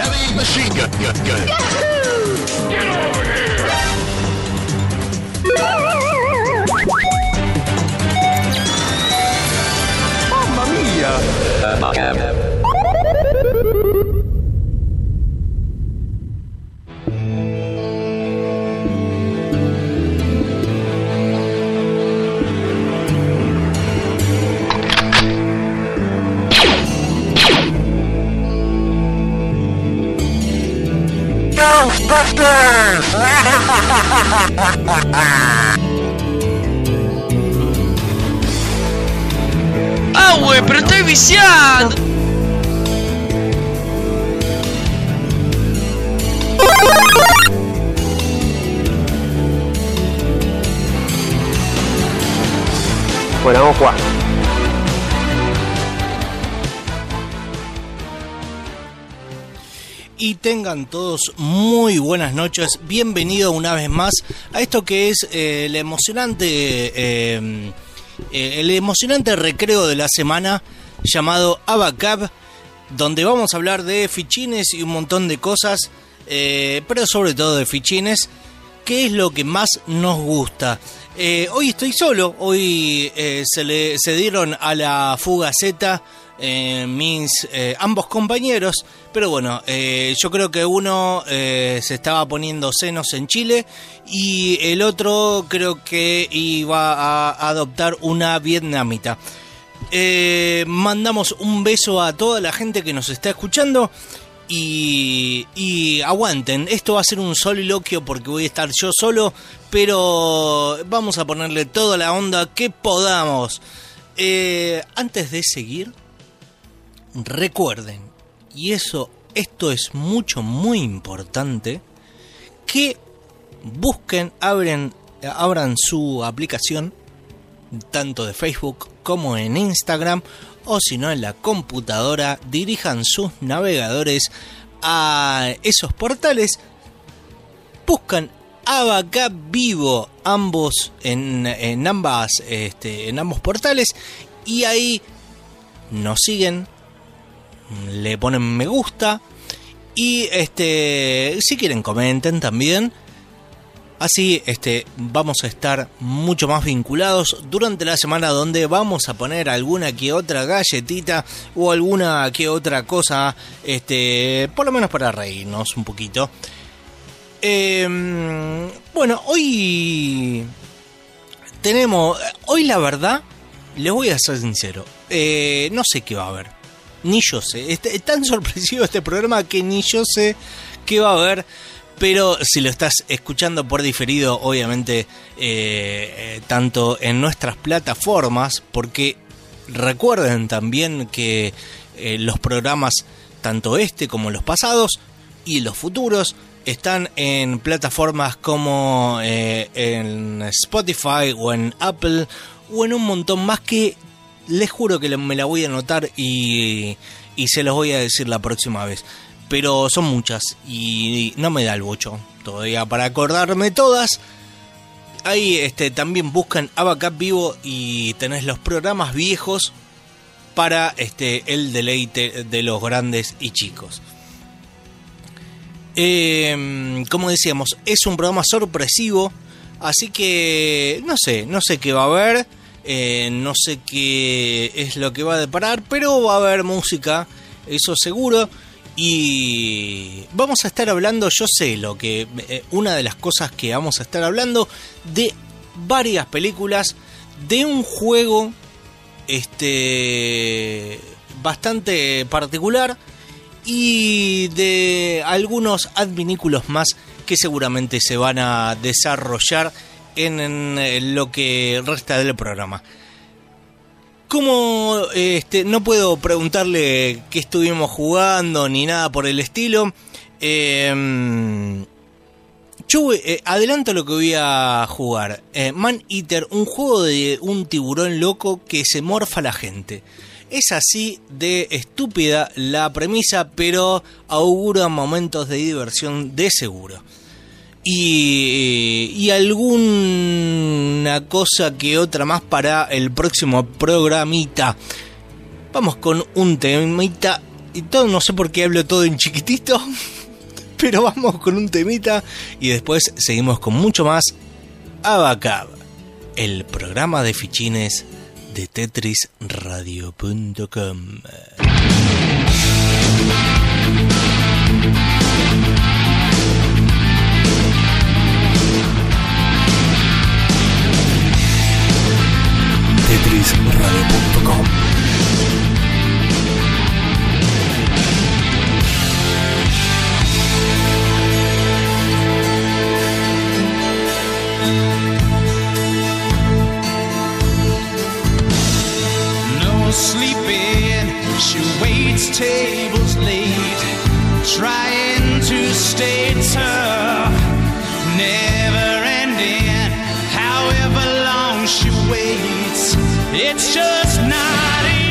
Heavy machine gun, gun, gun. Get over here! Mamma mia! Uh, ¡Ah, güey! ¡Pero estoy viciando! Y tengan todos muy buenas noches. Bienvenido una vez más a esto que es eh, el emocionante, eh, eh, el emocionante recreo de la semana llamado Abacab, donde vamos a hablar de fichines y un montón de cosas, pero sobre todo de fichines. ¿Qué es lo que más nos gusta? Hoy estoy solo, hoy se, le, se dieron a la fuga Z eh, mis eh, ambos compañeros, pero bueno, eh, yo creo que uno eh, se estaba poniendo senos en Chile y el otro creo que iba a adoptar una vietnamita. Mandamos un beso a toda la gente que nos está escuchando y, y aguanten, esto va a ser un soliloquio porque voy a estar yo solo, pero vamos a ponerle toda la onda que podamos. Antes de seguir, recuerden, y eso, esto es mucho, muy importante, que busquen, abren, abran su aplicación, tanto de Facebook como en Instagram, o si no en la computadora, dirijan sus navegadores a esos portales, buscan Abacab Vivo, ambos en, en ambas, este, en ambos portales, y ahí nos siguen, le ponen me gusta, y este, si quieren comenten también. Así este, vamos a estar mucho más vinculados durante la semana donde vamos a poner alguna que otra galletita o alguna que otra cosa, este, por lo menos para reírnos un poquito. Eh, bueno, hoy tenemos, hoy la verdad, les voy a ser sincero, eh, no sé qué va a haber, ni yo sé, es, es tan sorpresivo este programa que ni yo sé qué va a haber. Pero si lo estás escuchando por diferido, obviamente, eh, eh, tanto en nuestras plataformas, porque recuerden también que eh, los programas, tanto este como los pasados y los futuros, están en plataformas como en Spotify o en Apple o en un montón más que les juro que me la voy a anotar y, y se los voy a decir la próxima vez pero son muchas y no me da el bocho todavía para acordarme todas. Ahí este, también buscan Abacap Vivo y tenés los programas viejos para este, el deleite de los grandes y chicos. Eh, como decíamos, es un programa sorpresivo, así que no sé, no sé qué va a haber, eh, no sé qué es lo que va a deparar, pero va a haber música, eso seguro. Y vamos a estar hablando, yo sé lo que, eh, una de las cosas que vamos a estar hablando, de varias películas, de un juego, este, bastante particular y de algunos adminículos más que seguramente se van a desarrollar en, en lo que resta del programa. Como este, no puedo preguntarle qué estuvimos jugando ni nada por el estilo, eh, yo eh, adelanto lo que voy a jugar. Eh, Man Eater, un juego de un tiburón loco que se morfa a la gente. Es así de estúpida la premisa, pero augura momentos de diversión de seguro. Y, alguna cosa que otra más para el próximo programita. Vamos con un temita Y todo, no sé por qué hablo todo en chiquitito, pero vamos con un temita y después seguimos con mucho más Abacab, el programa de fichines de tetrisradio.com. No sleeping, she waits tables late, trying to stay tough, never ending. However long she waits, it's just not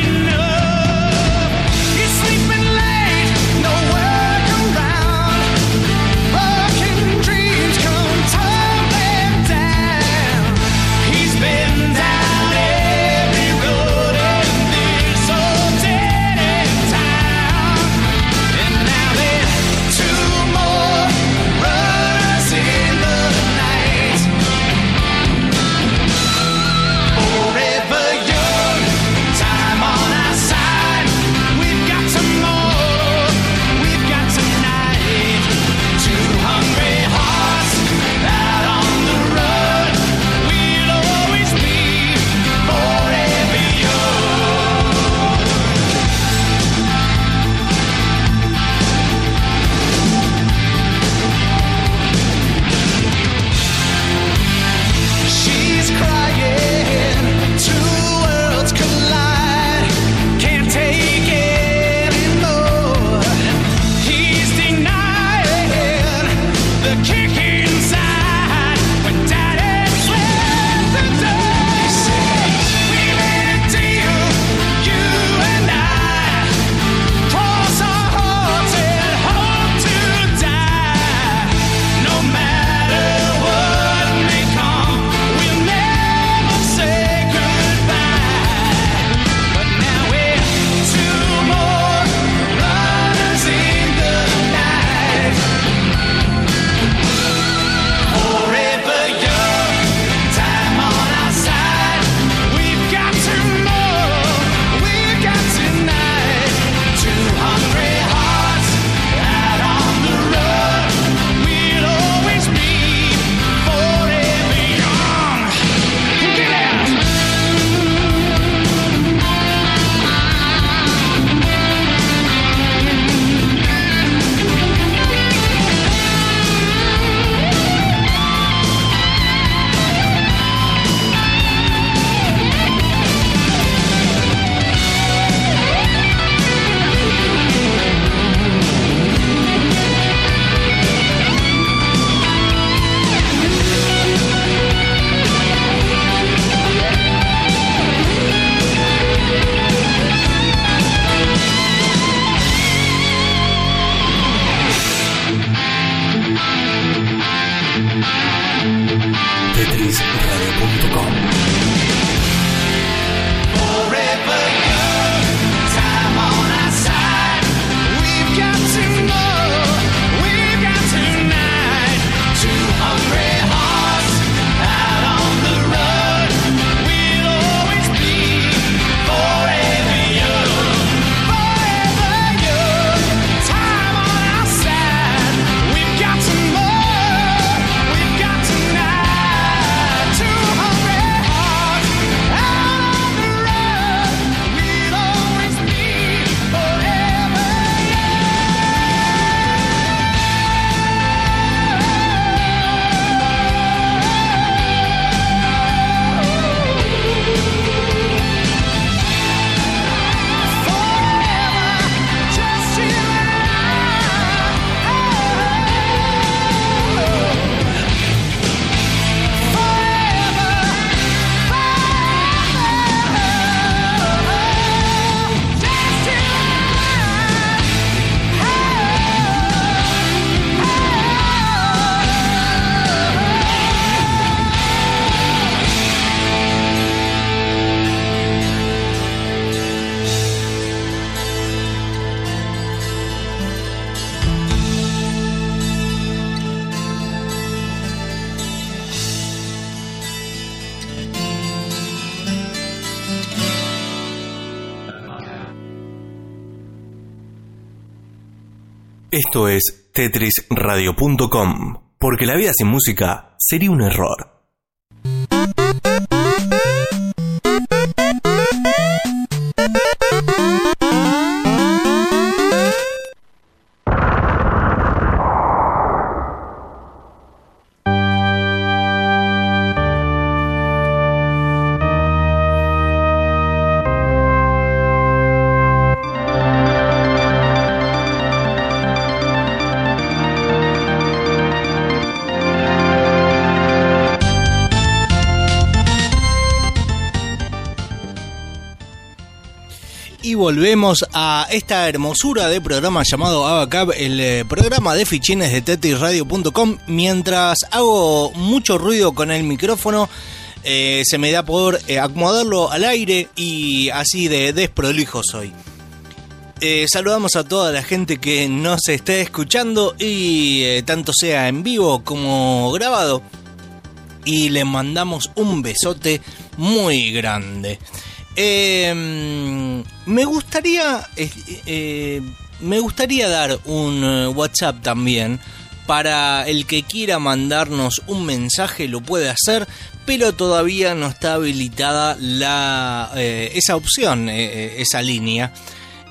Esto es tetrisradio.com, porque la vida sin música sería un error. A esta hermosura de programa llamado Abacab, el eh, programa de fichines de tetrisradio.com. Mientras hago mucho ruido con el micrófono, eh, se me da por eh, acomodarlo al aire y así de desprolijo soy. Saludamos a toda la gente que nos está escuchando y tanto sea en vivo como grabado. Y le mandamos un besote muy grande. Eh, me gustaría eh, eh, me gustaría dar un eh, WhatsApp también para el que quiera mandarnos un mensaje lo puede hacer pero todavía no está habilitada la esa opción esa línea.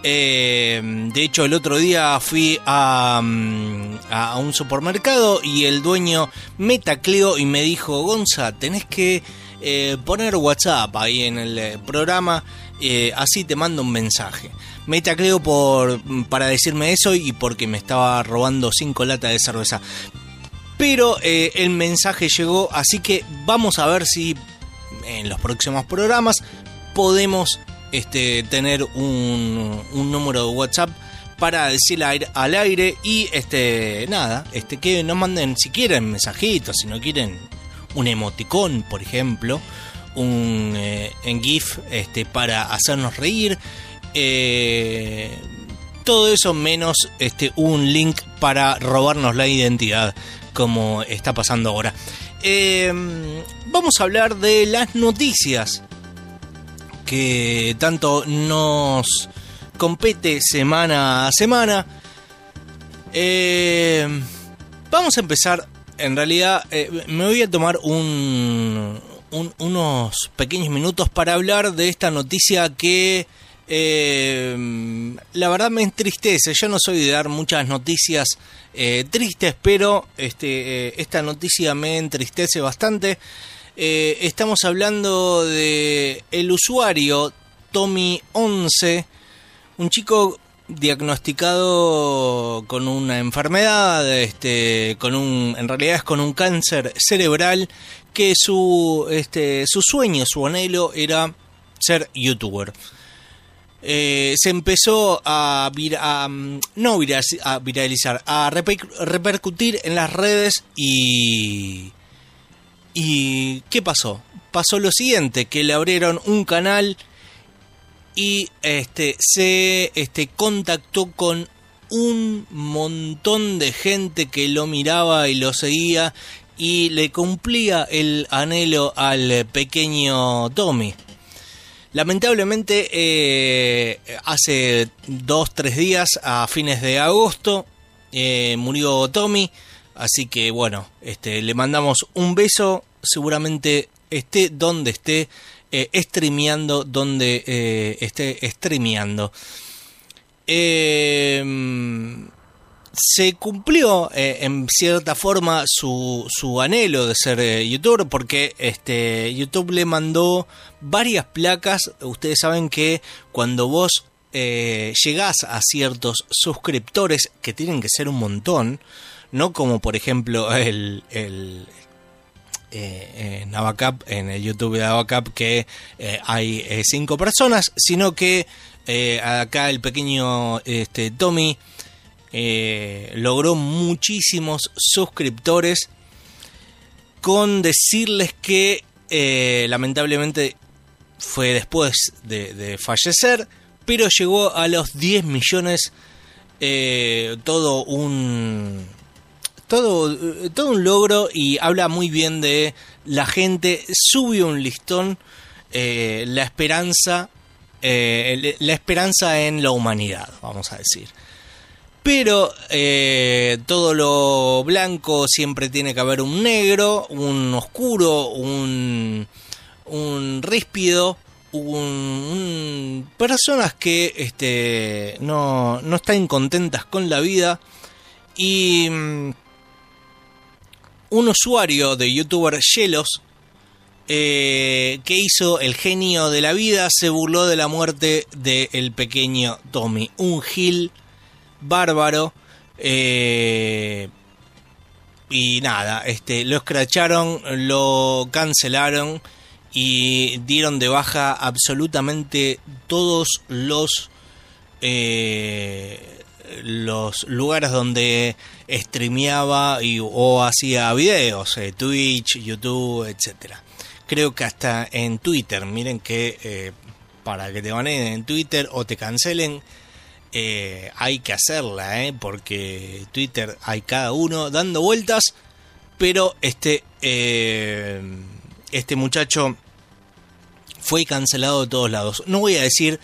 Eh, de hecho, el otro día fui a, mm, a un supermercado y el dueño me tacleó y me dijo, Gonza, tenés que eh, poner WhatsApp ahí en el eh, programa, eh, así te mando un mensaje. Me tacleó por, para decirme eso y porque me estaba robando cinco latas de cerveza. Pero el mensaje llegó, así que vamos a ver si en los próximos programas podemos este, tener un, un número de WhatsApp para decir al aire y este nada, este que nos manden si quieren mensajitos, si no quieren un emoticón, por ejemplo, un eh, en GIF este, para hacernos reír. eh, todo eso menos este, un link para robarnos la identidad, como está pasando ahora. Eh, vamos a hablar de las noticias que tanto nos compete semana a semana. Eh, vamos a empezar, en realidad eh, me voy a tomar un, un- unos pequeños minutos para hablar de esta noticia que eh, la verdad me entristece. Yo no soy de dar muchas noticias eh, tristes, pero este, esta noticia me entristece bastante. Estamos hablando de el usuario Tommy 11, un chico diagnosticado con una enfermedad, este, con un, en realidad es con un cáncer cerebral, que su, este, su sueño, su anhelo era ser youtuber. Eh, se empezó a, vir- a, mm, no a viralizar, a reper- repercutir en las redes y ¿Y qué pasó? Pasó lo siguiente, que le abrieron un canal y este se este contactó con un montón de gente que lo miraba y lo seguía y le cumplía el anhelo al pequeño Tommy. Lamentablemente eh, hace dos, tres días, a fines de agosto, eh, murió Tommy. Así que bueno, este, le mandamos un beso. Seguramente esté donde esté, eh, streameando donde eh, esté streameando. Eh, se cumplió eh, en cierta forma su, su anhelo de ser youtuber porque este YouTube le mandó varias placas. Ustedes saben que cuando vos llegás a ciertos suscriptores, que tienen que ser un montón, no como por ejemplo el eh, en en el YouTube de Abacap, que eh, hay eh, cinco personas, sino que acá el pequeño este, Tommy logró muchísimos suscriptores con decirles que lamentablemente fue después de, fallecer, pero llegó a los 10 millones, todo un todo, todo un logro y habla muy bien de la gente subió un listón eh, la esperanza eh, la esperanza en la humanidad vamos a decir. Pero eh, todo lo blanco siempre tiene que haber un negro, un oscuro, un, un ríspido, un, un- personas que este, no, no están contentas con la vida y mm, un usuario de youtuber Yelos eh, que hizo el genio de la vida se burló de la muerte del pequeño Tommy, un gil bárbaro eh, y nada, este, lo escracharon, lo cancelaron y dieron de baja absolutamente todos los eh, los lugares donde streameaba y, o hacía videos, eh, Twitch, YouTube, etcétera. Creo que hasta en Twitter, miren que eh, para que te baneen en Twitter o te cancelen, eh, hay que hacerla, ¿eh? porque Twitter hay cada uno dando vueltas, pero este, eh, este muchacho fue cancelado de todos lados. No voy a decir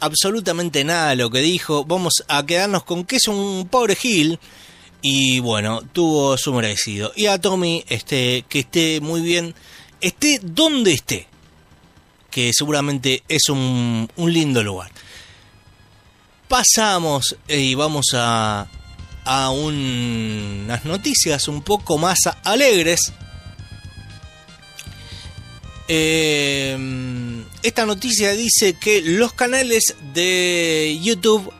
absolutamente nada lo que dijo, vamos a quedarnos con que es un pobre Gil. Y bueno, tuvo su merecido. Y a Tommy, este, que esté muy bien, esté donde esté, que seguramente es un, lindo lugar pasamos y vamos a, a un- unas noticias un poco más alegres. Eh, esta noticia dice que los canales de YouTube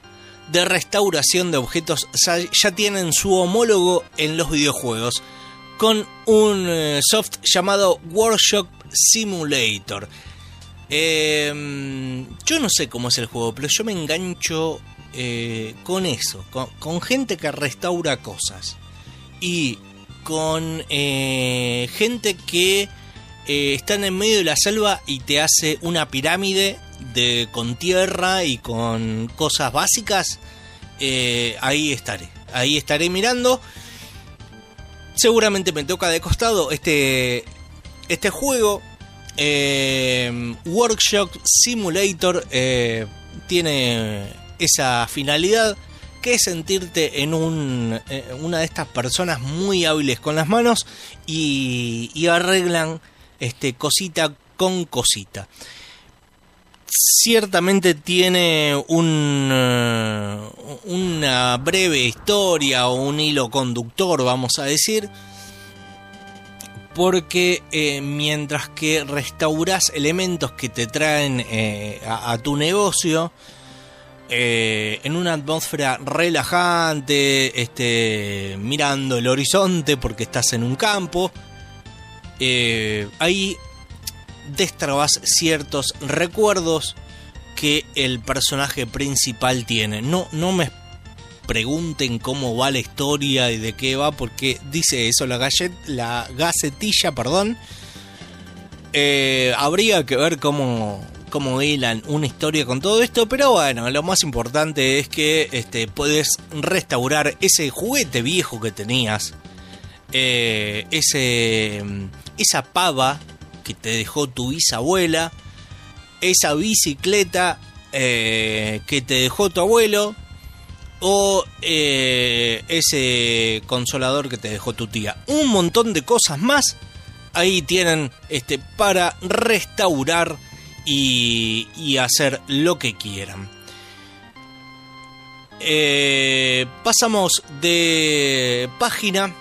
de restauración de objetos ya, tienen su homólogo en los videojuegos con un eh, soft llamado Workshop Simulator. Eh, yo no sé cómo es el juego, pero yo me engancho eh, con eso, con, con gente que restaura cosas y con eh, gente que eh, están en medio de la selva y te hace una pirámide de con tierra y con cosas básicas. eh, ahí estaré, ahí estaré mirando. Seguramente me toca de costado este este juego eh, Workshop Simulator tiene esa finalidad que es sentirte en un, eh, una de estas personas muy hábiles con las manos y, y arreglan este, cosita con cosita. Ciertamente tiene un, eh, una breve historia o un hilo conductor, vamos a decir, porque eh, mientras que restauras elementos que te traen eh, a, tu negocio, en una atmósfera relajante, este, mirando el horizonte porque estás en un campo, eh, ahí destrabas ciertos recuerdos que el personaje principal tiene. No, no me pregunten cómo va la historia y de qué va, porque dice eso la, gallet, la gacetilla, perdón. Eh, habría que ver cómo, cómo hilan una historia con todo esto, pero bueno, lo más importante es que este, puedes restaurar ese juguete viejo que tenías, eh, ese, esa pava que te dejó tu bisabuela, esa bicicleta eh, que te dejó tu abuelo, o eh, ese consolador que te dejó tu tía. Un montón de cosas más ahí tienen este para restaurar y, hacer lo que quieran. Pasamos de página.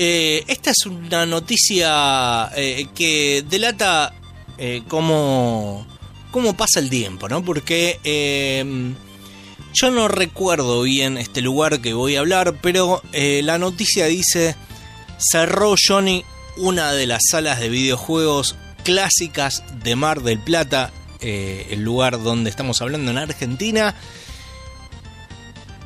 Eh, esta es una noticia eh, que delata eh, cómo, cómo pasa el tiempo, ¿no? Porque eh, yo no recuerdo bien este lugar que voy a hablar, pero la noticia dice cerró Johnny una de las salas de videojuegos clásicas de Mar del Plata, el lugar donde estamos hablando en Argentina.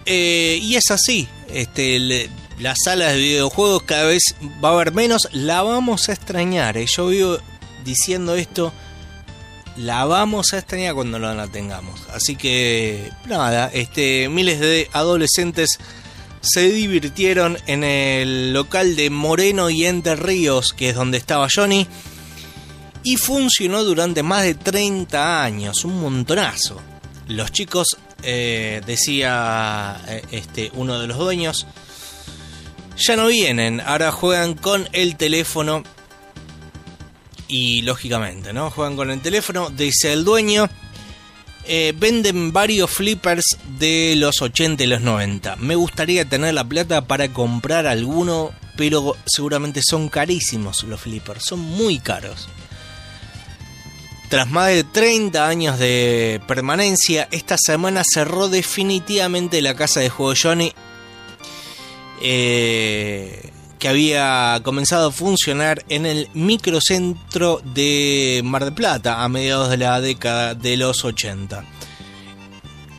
Y es así, este, las salas de videojuegos cada vez va a haber menos, la vamos a extrañar. eh. Yo vivo diciendo esto, la vamos a extrañar cuando la tengamos. Así que nada, este, miles de adolescentes se divirtieron en el local de Moreno y Entre Ríos, que es donde estaba Johnny, y funcionó durante más de 30 años, un montonazo. Los chicos eh, decía eh, este, uno de los dueños, ya no vienen, ahora juegan con el teléfono y lógicamente, ¿no? Juegan con el teléfono, dice el dueño. Eh, venden varios flippers de los 80 y los 90. Me gustaría tener la plata para comprar alguno, pero seguramente son carísimos los flippers, son muy caros. Tras más de 30 años de permanencia, esta semana cerró definitivamente la casa de juego Johnny, eh, que había comenzado a funcionar en el microcentro de Mar del Plata a mediados de la década de los 80.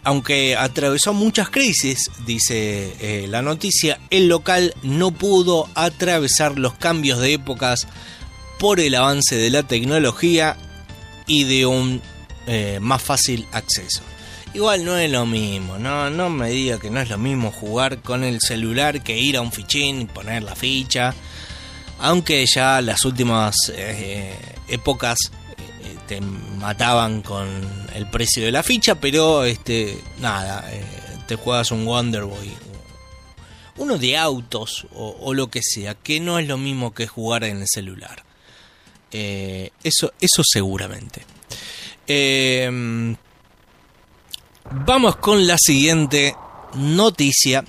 Aunque atravesó muchas crisis, dice eh, la noticia, el local no pudo atravesar los cambios de épocas por el avance de la tecnología y de un eh, más fácil acceso. Igual no es lo mismo, no, no me diga que no es lo mismo jugar con el celular que ir a un fichín y poner la ficha. Aunque ya las últimas eh, épocas eh, te mataban con el precio de la ficha, pero este nada, te juegas un Wonder Boy, uno de autos o, lo que sea, que no es lo mismo que jugar en el celular. Eh, eso, eso seguramente. Eh, vamos con la siguiente noticia.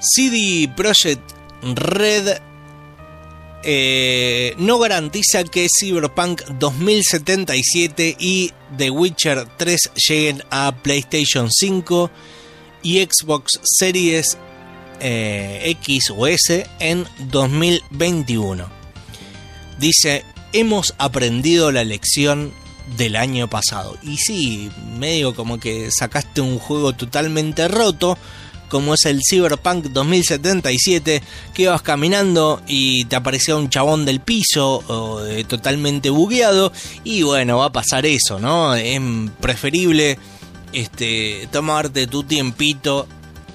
CD Projekt Red eh, no garantiza que Cyberpunk 2077 y The Witcher 3 lleguen a PlayStation 5 y Xbox Series X o S en 2021 dice, hemos aprendido la lección del año pasado. Y sí, medio como que sacaste un juego totalmente roto, como es el Cyberpunk 2077, que ibas caminando y te aparecía un chabón del piso o, eh, totalmente bugueado. Y bueno, va a pasar eso, ¿no? Es preferible este, tomarte tu tiempito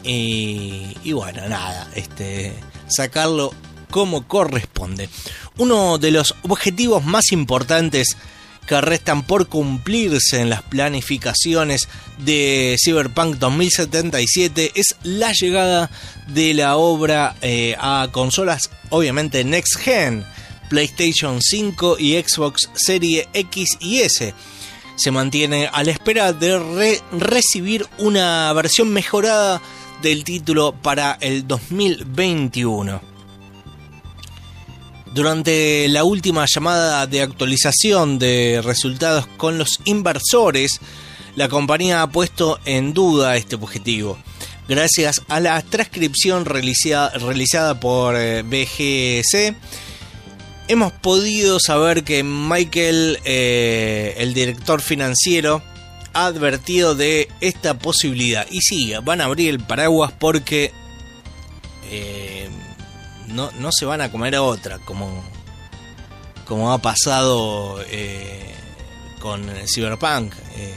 y, y bueno, nada, este, sacarlo como corresponde. Uno de los objetivos más importantes que restan por cumplirse en las planificaciones de Cyberpunk 2077 es la llegada de la obra eh, a consolas obviamente Next Gen, PlayStation 5 y Xbox Series X y S. Se mantiene a la espera de recibir una versión mejorada del título para el 2021. Durante la última llamada de actualización de resultados con los inversores, la compañía ha puesto en duda este objetivo. Gracias a la transcripción realizada, por eh, BGC, hemos podido saber que Michael, eh, el director financiero, ha advertido de esta posibilidad. Y sí, van a abrir el paraguas porque eh, no, no se van a comer a otra, como, como ha pasado eh, con Cyberpunk. Eh,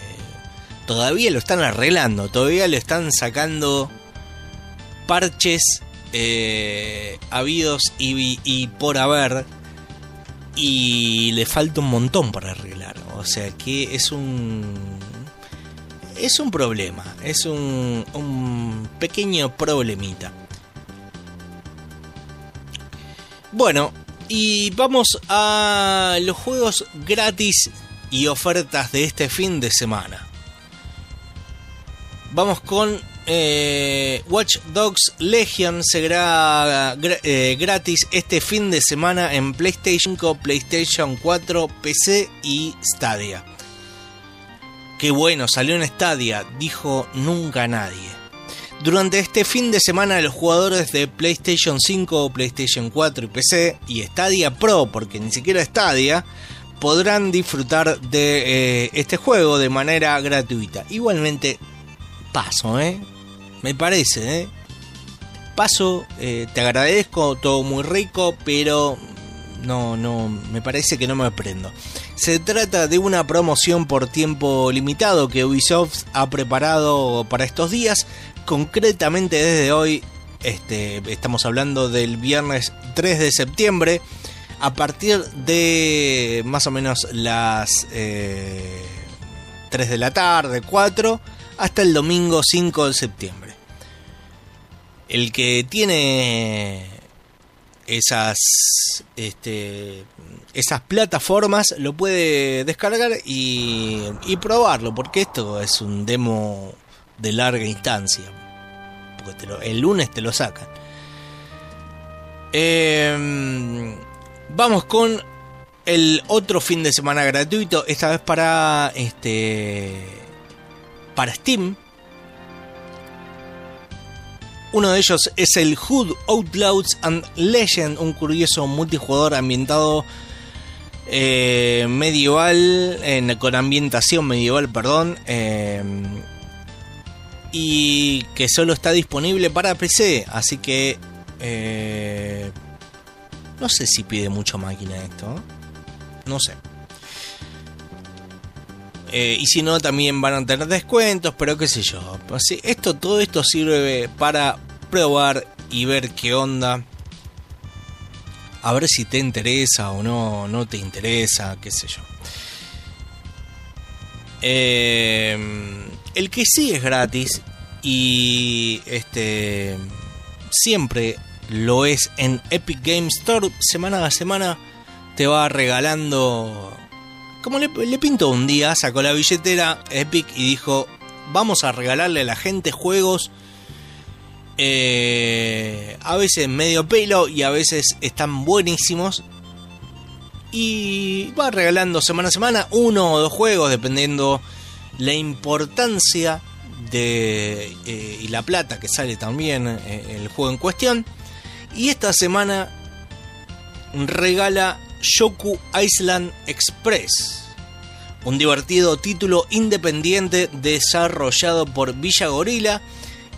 todavía lo están arreglando, todavía le están sacando parches eh, habidos y, y, por haber. Y le falta un montón para arreglar. O sea que es un. Es un problema. Es un, un pequeño problemita. Bueno, y vamos a los juegos gratis y ofertas de este fin de semana. Vamos con eh, Watch Dogs Legion, será eh, gratis este fin de semana en PlayStation 5, PlayStation 4, PC y Stadia. Qué bueno, salió en Stadia, dijo nunca nadie. Durante este fin de semana los jugadores de PlayStation 5, PlayStation 4 y PC y Stadia Pro, porque ni siquiera Stadia, podrán disfrutar de eh, este juego de manera gratuita. Igualmente, paso, ¿eh? Me parece, ¿eh? Paso, eh, te agradezco, todo muy rico, pero no, no, me parece que no me aprendo. Se trata de una promoción por tiempo limitado que Ubisoft ha preparado para estos días concretamente desde hoy, este, estamos hablando del viernes 3 de septiembre, a partir de más o menos las... Eh, 3 de la tarde, 4, hasta el domingo 5 de septiembre. El que tiene esas, este, esas plataformas lo puede descargar y probarlo, porque esto es un demo de larga instancia. Porque el lunes te lo sacan. Eh, vamos con el otro fin de semana gratuito, esta vez para este para Steam. Uno de ellos es el Hood Outlaws and Legend, un curioso multijugador ambientado eh, medieval, con ambientación medieval, perdón, eh, y que solo está disponible para PC, así que eh, no sé si pide mucho máquina esto, no sé. Eh, y si no, también van a tener descuentos, pero qué sé yo. Pues sí, esto, todo esto sirve para probar y ver qué onda. A ver si te interesa o no, no te interesa, qué sé yo. Eh, el que sí es gratis y este siempre lo es en Epic Game Store semana a semana te va regalando como le, le pintó un día sacó la billetera Epic y dijo vamos a regalarle a la gente juegos eh, a veces medio pelo y a veces están buenísimos y va regalando semana a semana uno o dos juegos dependiendo la importancia de eh, y la plata que sale también eh, el juego en cuestión y esta semana regala Shoku Island Express un divertido título independiente desarrollado por Villa Gorila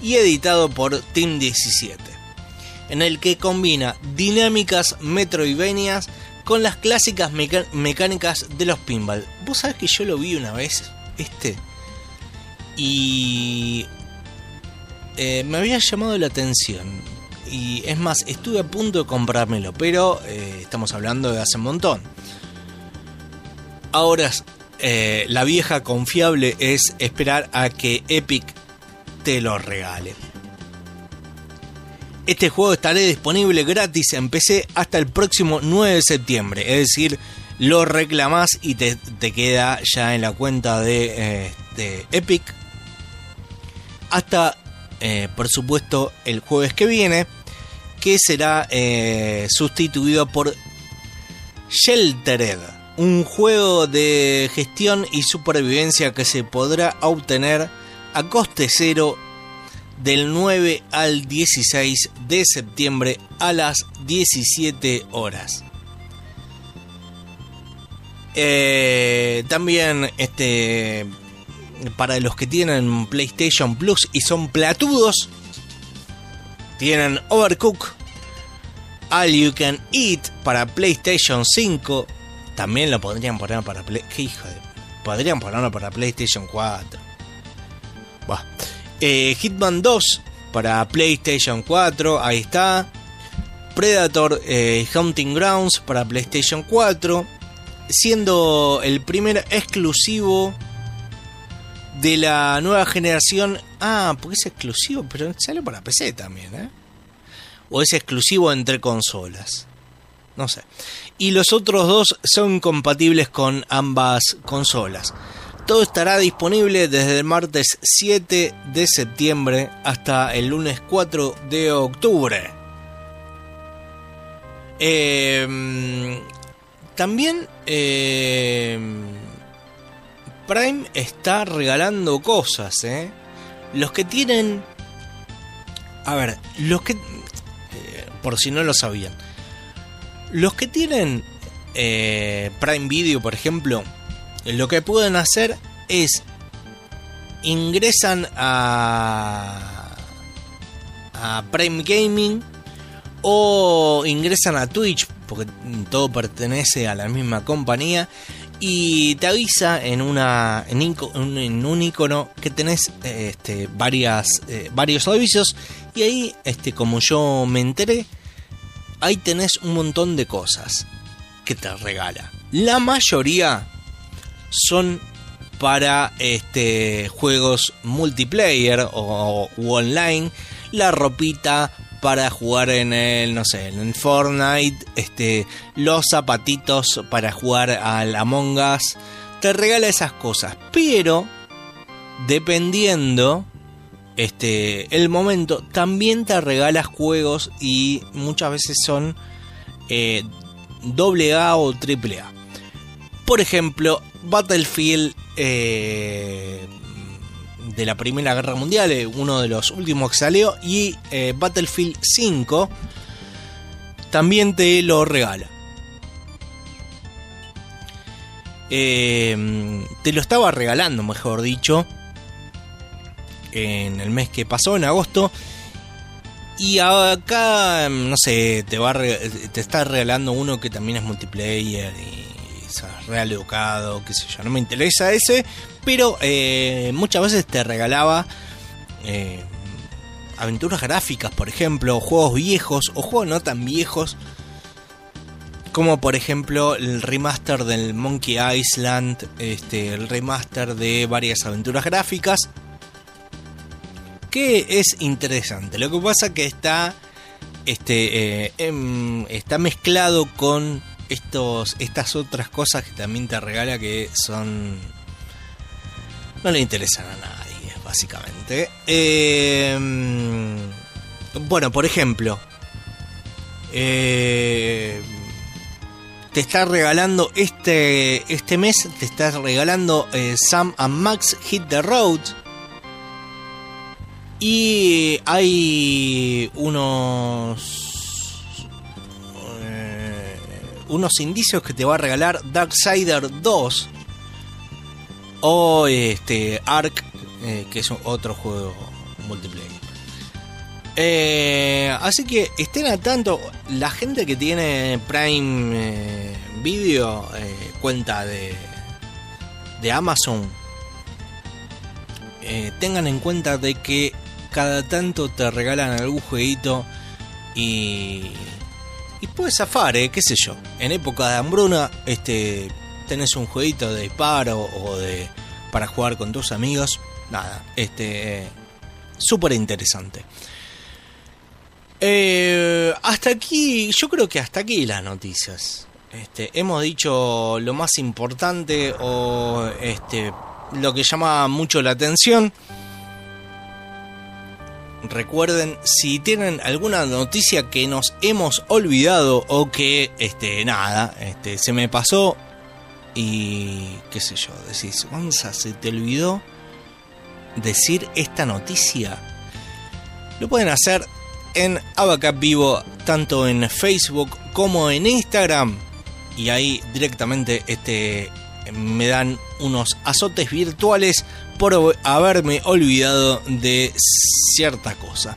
y editado por Team 17 en el que combina dinámicas metroidvanias con las clásicas mecánicas de los pinball. Vos sabés que yo lo vi una vez, este, y eh, me había llamado la atención. Y es más, estuve a punto de comprármelo, pero eh, estamos hablando de hace un montón. Ahora, eh, la vieja confiable es esperar a que Epic te lo regale. Este juego estará disponible gratis en PC hasta el próximo 9 de septiembre. Es decir, lo reclamás y te, te queda ya en la cuenta de, eh, de Epic. Hasta, eh, por supuesto, el jueves que viene. Que será eh, sustituido por Sheltered. Un juego de gestión y supervivencia que se podrá obtener a coste cero del 9 al 16 de septiembre a las 17 horas. Eh, también este para los que tienen PlayStation Plus y son platudos tienen Overcook All You Can Eat para PlayStation 5 también lo podrían poner para Play ¿Qué hijo de podrían ponerlo para PlayStation 4 Buah. Eh, Hitman 2 para PlayStation 4, ahí está. Predator eh, Hunting Grounds para PlayStation 4, siendo el primer exclusivo de la nueva generación. Ah, porque es exclusivo, pero sale para PC también, ¿eh? O es exclusivo entre consolas. No sé. Y los otros dos son compatibles con ambas consolas. Todo estará disponible desde el martes 7 de septiembre hasta el lunes 4 de octubre. Eh, también eh, Prime está regalando cosas. ¿eh? Los que tienen... A ver, los que... eh, por si no lo sabían. Los que tienen eh, Prime Video, por ejemplo, lo que pueden hacer es ingresan a, a Prime Gaming o ingresan a Twitch, porque todo pertenece a la misma compañía, y te avisa en, una, en, un icono que tenés eh, este, varias, eh, varios avisos, y ahí, este, como yo me enteré, ahí tenés un montón de cosas que te regala. La mayoría son para este, juegos multiplayer o, online, la ropita para jugar en el, no sé, en Fortnite, este, los zapatitos para jugar al Among Us, te regala esas cosas, pero dependiendo este el momento también te regalas juegos y muchas veces son eh, doble A o triple A. Por ejemplo, Battlefield eh, de la Primera Guerra Mundial, eh, uno de los últimos que salió, y eh, Battlefield 5 también te lo regala. te lo estaba regalando, mejor dicho, en el mes que pasó, en agosto. Y acá, no sé, te, va te está regalando uno que también es multiplayer y real educado, qué sé yo, no me interesa ese, pero eh, muchas veces te regalaba eh, aventuras gráficas, por ejemplo, juegos viejos o juegos no tan viejos, como por ejemplo el remaster del Monkey Island, este, el remaster de varias aventuras gráficas, que es interesante. Lo que pasa que está, este, eh, em, está mezclado con estos, estas otras cosas que también te regala que son... No le interesan a nadie, básicamente. Em, bueno, por ejemplo, eh, te está regalando este, este mes, te está regalando eh, Sam and Max Hit the Road. Y hay unos unos indicios que te va a regalar Darksider 2 o este Ark, eh, que es otro juego multiplayer. Eh, así que estén al tanto, la gente que tiene Prime eh, Video, cuenta de, de Amazon, tengan en cuenta de que cada tanto te regalan algún jueguito y y puedes zafar, qué sé yo. En época de hambruna, este, tenés un jueguito de disparo o de para jugar con tus amigos. Nada, este, súper interesante. Eh, hasta aquí, yo creo que hasta aquí las noticias. Este, hemos dicho lo más importante o este, lo que llama mucho la atención. Recuerden, si tienen alguna noticia que nos hemos olvidado o que, este, nada, este, se me pasó y, qué sé yo, decís, Gonza, ¿se te olvidó decir esta noticia? Lo pueden hacer en Abacap Vivo, tanto en Facebook como en Instagram. Y ahí directamente este, me dan unos azotes virtuales por haberme olvidado de cierta cosa.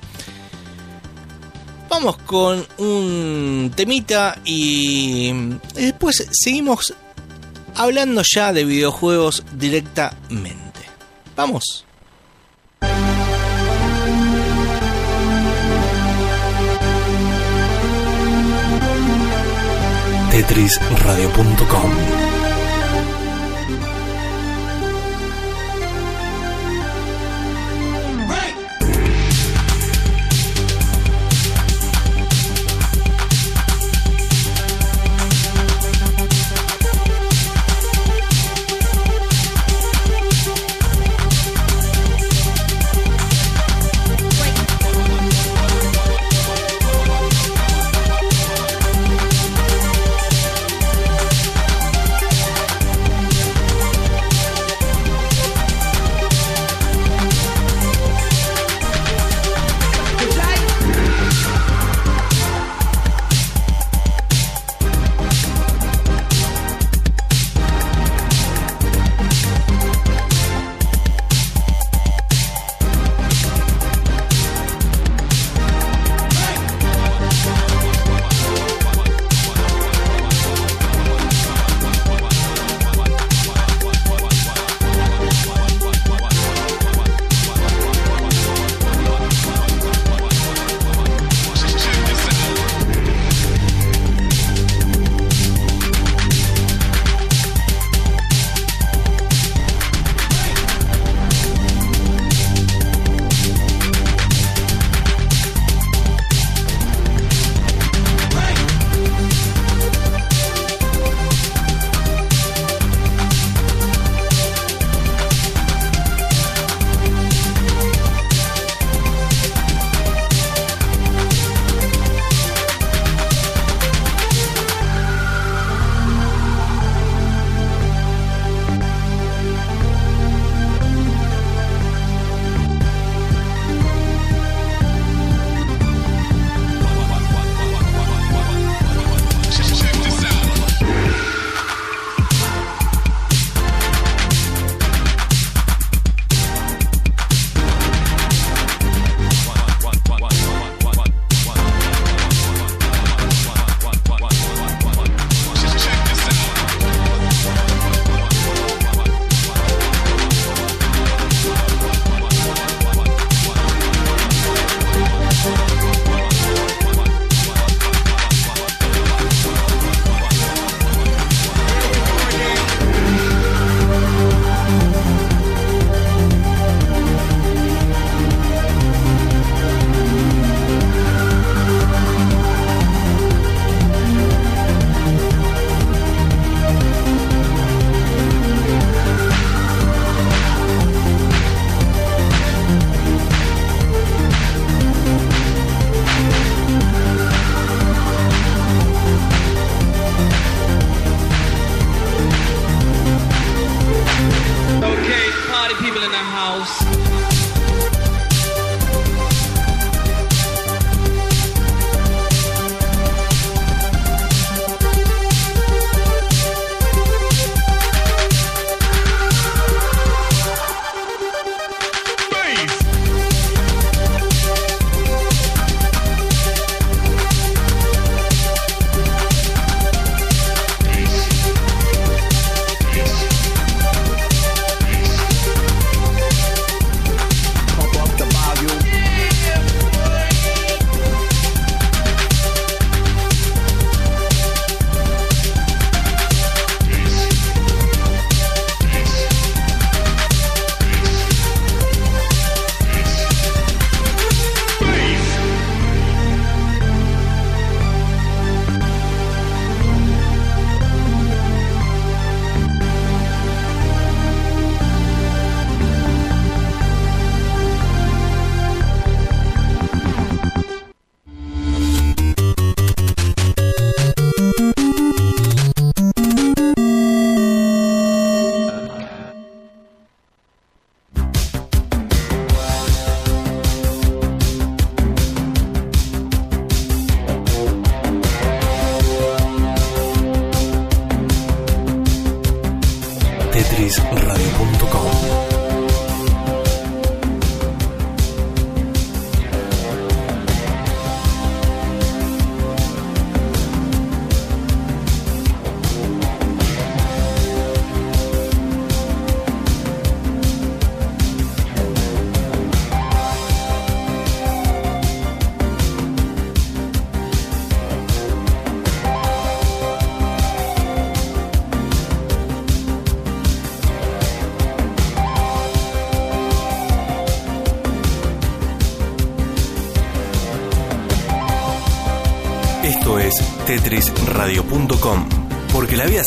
Vamos con un temita y después seguimos hablando ya de videojuegos directamente. Vamos. tetrisradio.com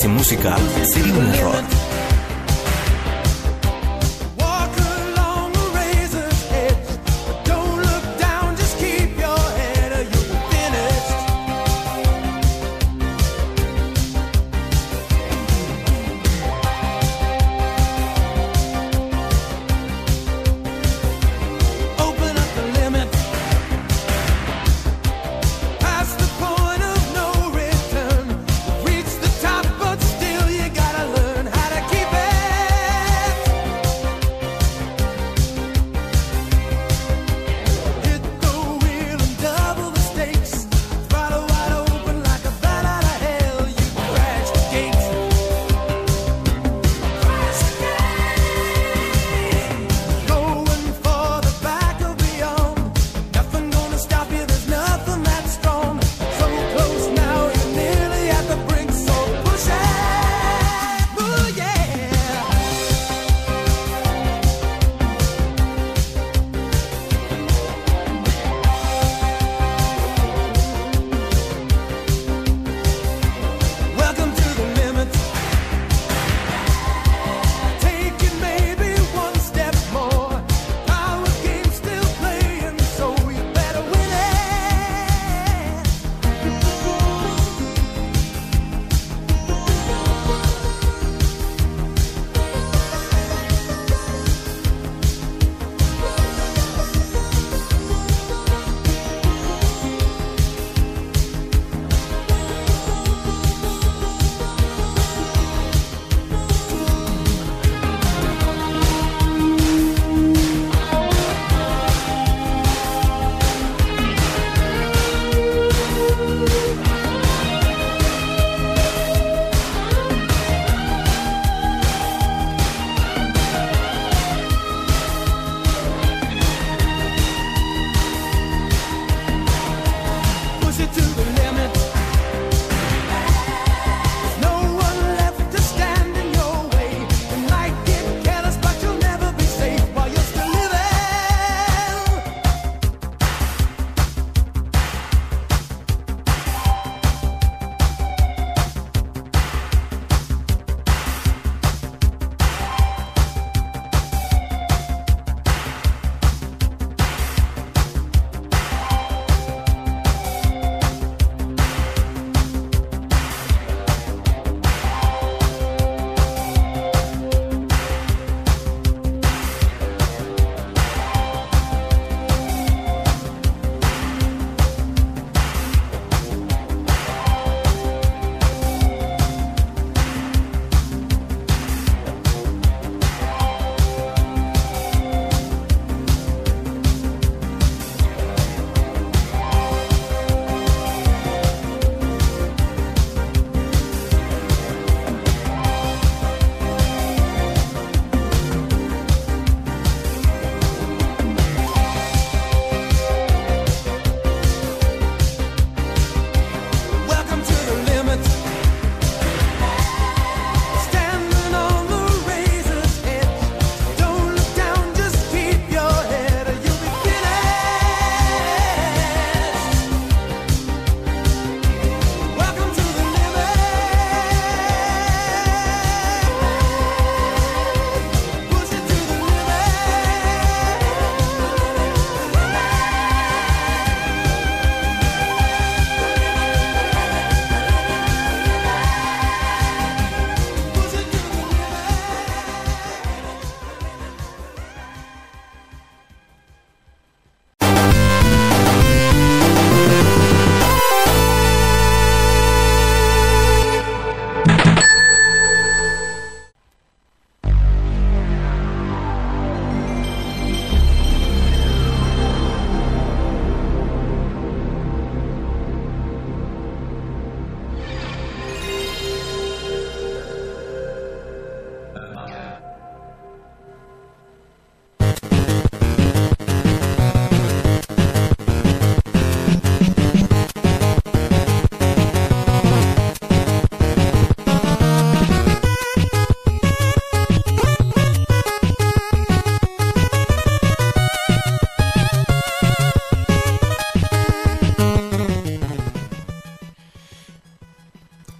Sin música sería un error.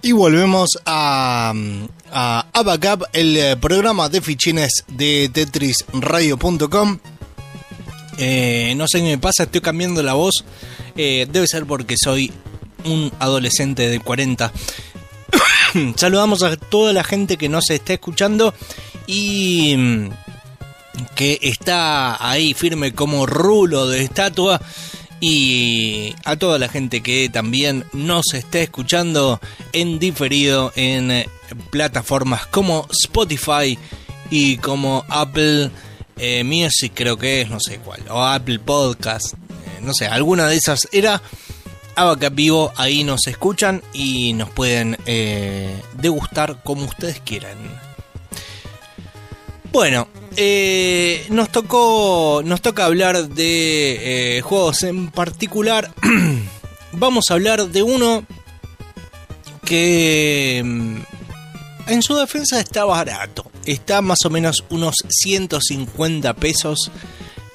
Y volvemos a, a el eh, programa de fichines de tetrisradio.com. Eh, no sé qué me pasa, estoy cambiando la voz. Eh, debe ser porque soy un adolescente de 40. Saludamos a toda la gente que nos está escuchando y mm, que está ahí firme como rulo de estatua y a toda la gente que también nos está escuchando en diferido en eh, plataformas como Spotify y como Apple eh, Music creo que es, no sé cuál, o Apple Podcast, eh, no sé, alguna de esas era Abacap Vivo, ahí nos escuchan y nos pueden degustar como ustedes quieran. Bueno, eh, nos tocó, nos toca hablar de eh, juegos en particular. Vamos a hablar de uno que mm, en su defensa está barato. Está más o menos unos 150 pesos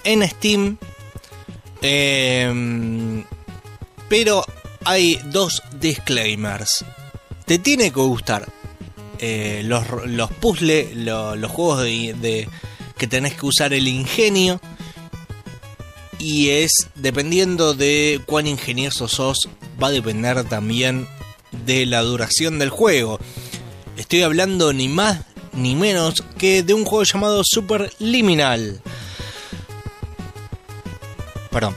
en Steam. Eh, pero hay dos disclaimers. Te tiene que gustar eh, los, los puzzles, lo- los juegos de, de- que tenés que usar el ingenio. Y es dependiendo de cuán ingenioso sos, va a depender también de la duración del juego. Estoy hablando ni más ni menos que de un juego llamado Super Liminal. Perdón.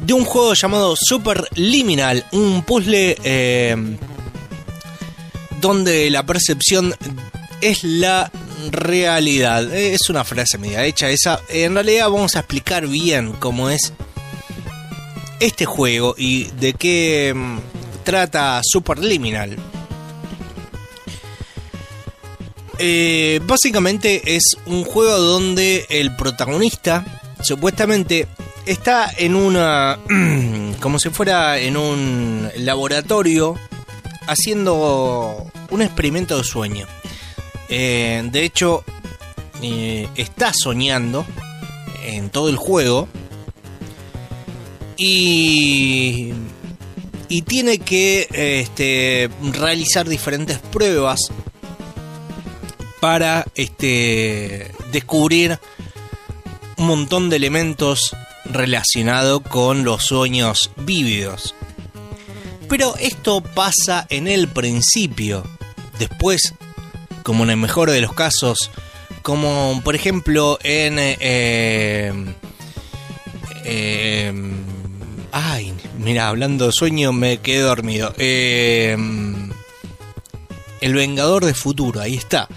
De un juego llamado Super Liminal, un puzzle eh, donde la percepción es la realidad. Eh, Es una frase media hecha esa. En realidad vamos a explicar bien cómo es este juego y de qué mm, trata Superliminal. Eh, básicamente es un juego donde el protagonista supuestamente está en una como si fuera en un laboratorio haciendo un experimento de sueño. Eh, de hecho, eh, está soñando en todo el juego y, y tiene que este, realizar diferentes pruebas para este, descubrir un montón de elementos relacionados con los sueños vívidos. Pero esto pasa en el principio. Después, como en el mejor de los casos, como por ejemplo en... eh, eh, ay, mira, hablando de sueño me quedé dormido. Eh, el Vengador de Futuro, ahí está.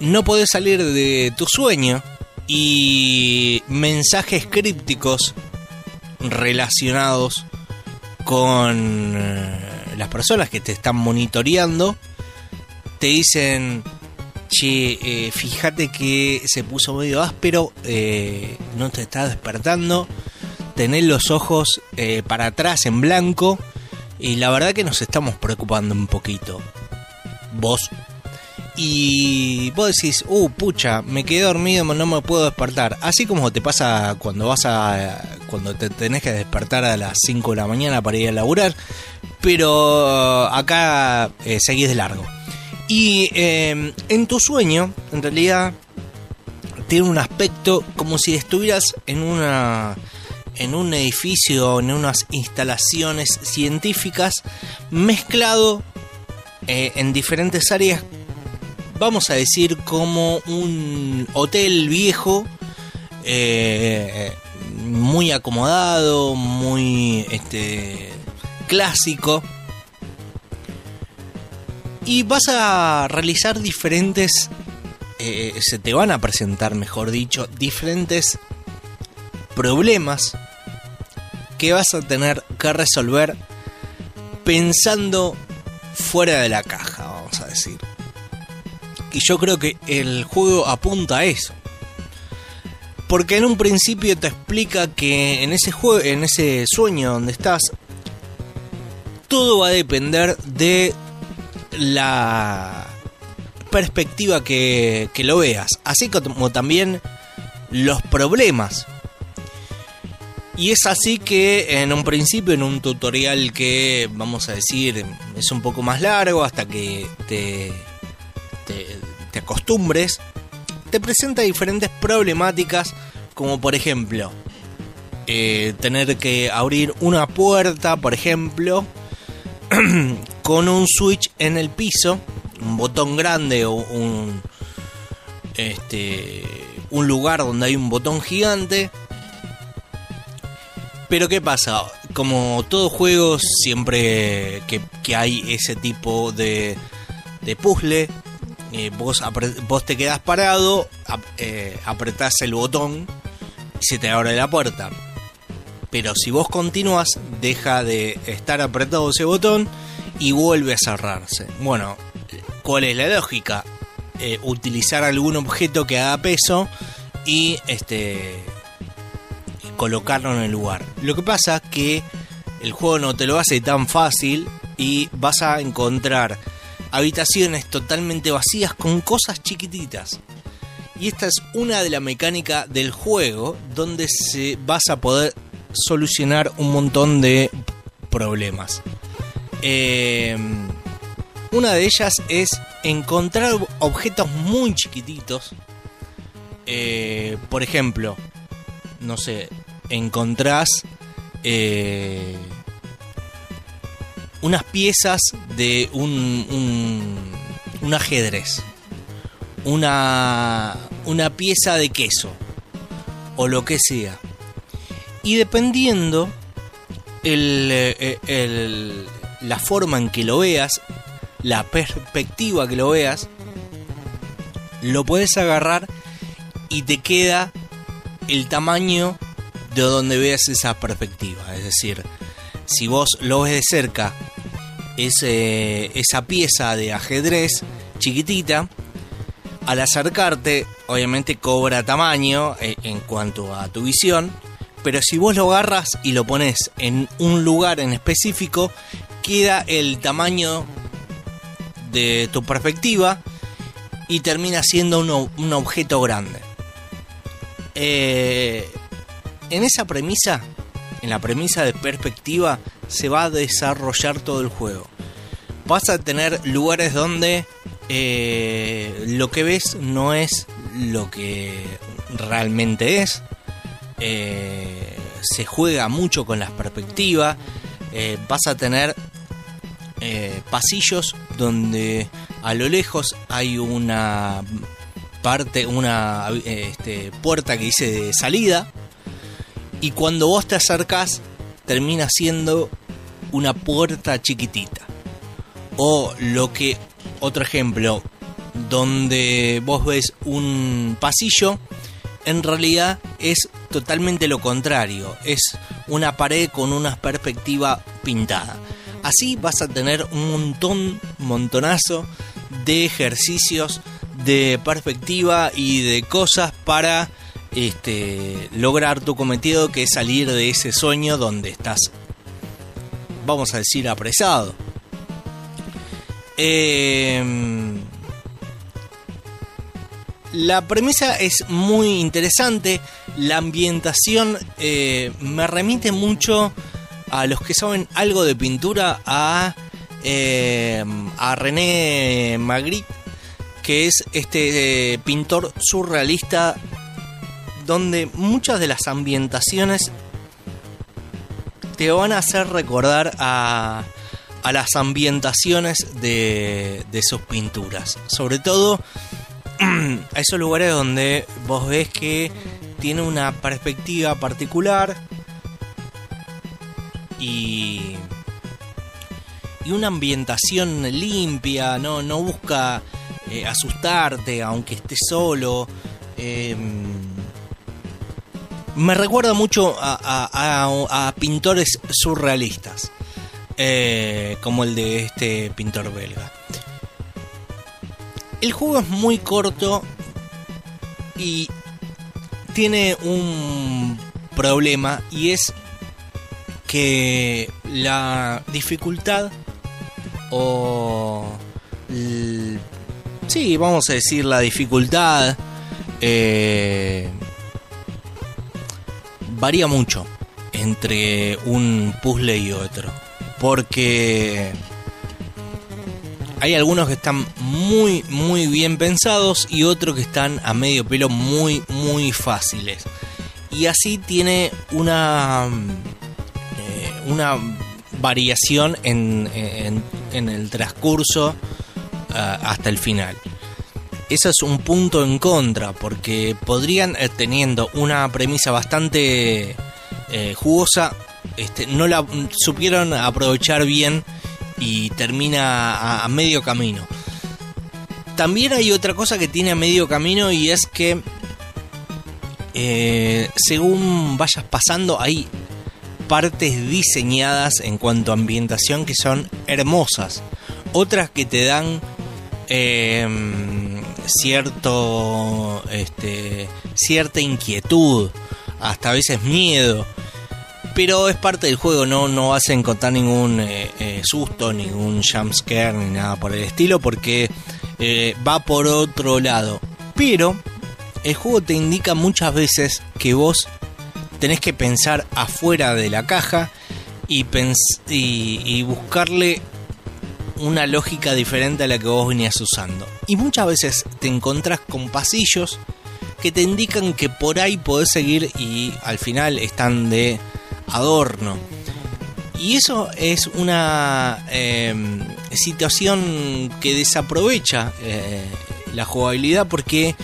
No podés salir de tu sueño y mensajes crípticos relacionados con eh, las personas que te están monitoreando te dicen che eh, fíjate que se puso medio áspero eh, no te está despertando tenés los ojos para atrás en blanco y la verdad que nos estamos preocupando un poquito. Vos y vos decís, uh, pucha, me quedé dormido, no me puedo despertar. Así como te pasa cuando vas a. cuando te tenés que despertar a las 5 de la mañana para ir a laburar. Pero acá eh, seguís de largo. Y eh, en tu sueño, en realidad, tiene un aspecto como si estuvieras en una. en un edificio, en unas instalaciones científicas, mezclado eh, en diferentes áreas vamos a decir, como un hotel viejo, eh, muy acomodado, muy este, clásico. Y vas a realizar diferentes, eh, se te van a presentar, mejor dicho, diferentes problemas que vas a tener que resolver pensando fuera de la caja, vamos a decir. Y yo creo que el juego apunta a eso. Porque en un principio te explica que en ese juego, en ese sueño donde estás, todo va a depender de la perspectiva que, que lo veas. Así como también los problemas. Y es así que en un principio, en un tutorial que vamos a decir es un poco más largo hasta que te, te acostumbres, te presenta diferentes problemáticas, como por ejemplo, eh, tener que abrir una puerta, por ejemplo, con un switch en el piso, un botón grande o un este un lugar donde hay un botón gigante. Pero ¿qué pasa? Como todo juego, siempre que, que hay ese tipo de, de puzzle, eh, vos, vos te quedás parado, ap- eh, apretás el botón y se te abre la puerta. Pero si vos continúas, deja de estar apretado ese botón y vuelve a cerrarse. Bueno, ¿cuál es la lógica? Eh, utilizar algún objeto que haga peso y este colocarlo en el lugar. Lo que pasa es que el juego no te lo hace tan fácil y vas a encontrar habitaciones totalmente vacías con cosas chiquititas. Y esta es una de las mecánicas del juego donde se vas a poder solucionar un montón de problemas. Eh, una de ellas es encontrar objetos muy chiquititos. Eh, por ejemplo, no sé, encontrás eh, unas piezas de un, un, ajedrez, una, una pieza de queso o lo que sea. Y dependiendo eh, el- la forma en que lo veas, la perspectiva que lo veas, lo puedes agarrar y te queda el tamaño de donde veas esa perspectiva. Es decir, si vos lo ves de cerca, ese, esa pieza de ajedrez chiquitita, al acercarte, obviamente cobra tamaño eh, en cuanto a tu visión, pero si vos lo agarras y lo pones en un lugar en específico, queda el tamaño de tu perspectiva y termina siendo un objeto grande. Eh, en esa premisa, en la premisa de perspectiva, se va a desarrollar todo el juego. Vas a tener lugares donde eh, lo que ves no es lo que realmente es. Eh, se juega mucho con las perspectivas. Eh, vas a tener pasillos donde a lo lejos hay una parte, una este, puerta que dice de salida. Y cuando vos te acercás, termina siendo una puerta chiquitita. O lo que, otro ejemplo, donde vos ves un pasillo, en realidad es totalmente lo contrario. Es una pared con una perspectiva pintada. Así vas a tener un montón, montonazo de ejercicios de perspectiva y de cosas para este, lograr tu cometido que es salir de ese sueño donde estás, vamos a decir, apresado. Em, la premisa es muy interesante. La ambientación eh, me remite mucho a los que saben algo de pintura a, eh, a René Magritte, que es este eh, pintor surrealista donde muchas de las ambientaciones te van a hacer recordar a, a las ambientaciones de, de sus pinturas. Sobre todo a esos lugares donde vos ves que tiene una perspectiva particular y, y una ambientación limpia, no, no busca eh, asustarte aunque estés solo. Eh, me recuerda mucho a, pintores surrealistas, eh, como el de este pintor belga. El juego es muy corto y tiene un problema y es que la dificultad o l- sí vamos a decir la dificultad eh, varía mucho entre un puzzle y otro porque hay algunos que están muy, muy bien pensados y otros que están a medio pelo muy, muy fáciles. Y así tiene una, eh, una variación en, en- el transcurso ah, hasta el final. Eso es un punto en contra, porque podrían, eh, teniendo una premisa bastante eh, jugosa, este, no la supieron aprovechar bien y termina a, medio camino. También hay otra cosa que tiene a medio camino y es que eh, según vayas pasando hay partes diseñadas en cuanto a ambientación que son hermosas. Otras que te dan cierto este, cierta inquietud, hasta a veces miedo. Pero es parte del juego, no, no vas a encontrar ningún eh, eh, susto, ningún jumpscare ni nada por el estilo, porque eh, va por otro lado. Pero el juego te indica muchas veces que vos tenés que pensar afuera de la caja y, y, y buscarle una lógica diferente a la que vos venías usando. Y muchas veces te encontrás con pasillos que te indican que por ahí podés seguir y al final están de adorno. Y eso es una eh, situación que desaprovecha eh, la jugabilidad porque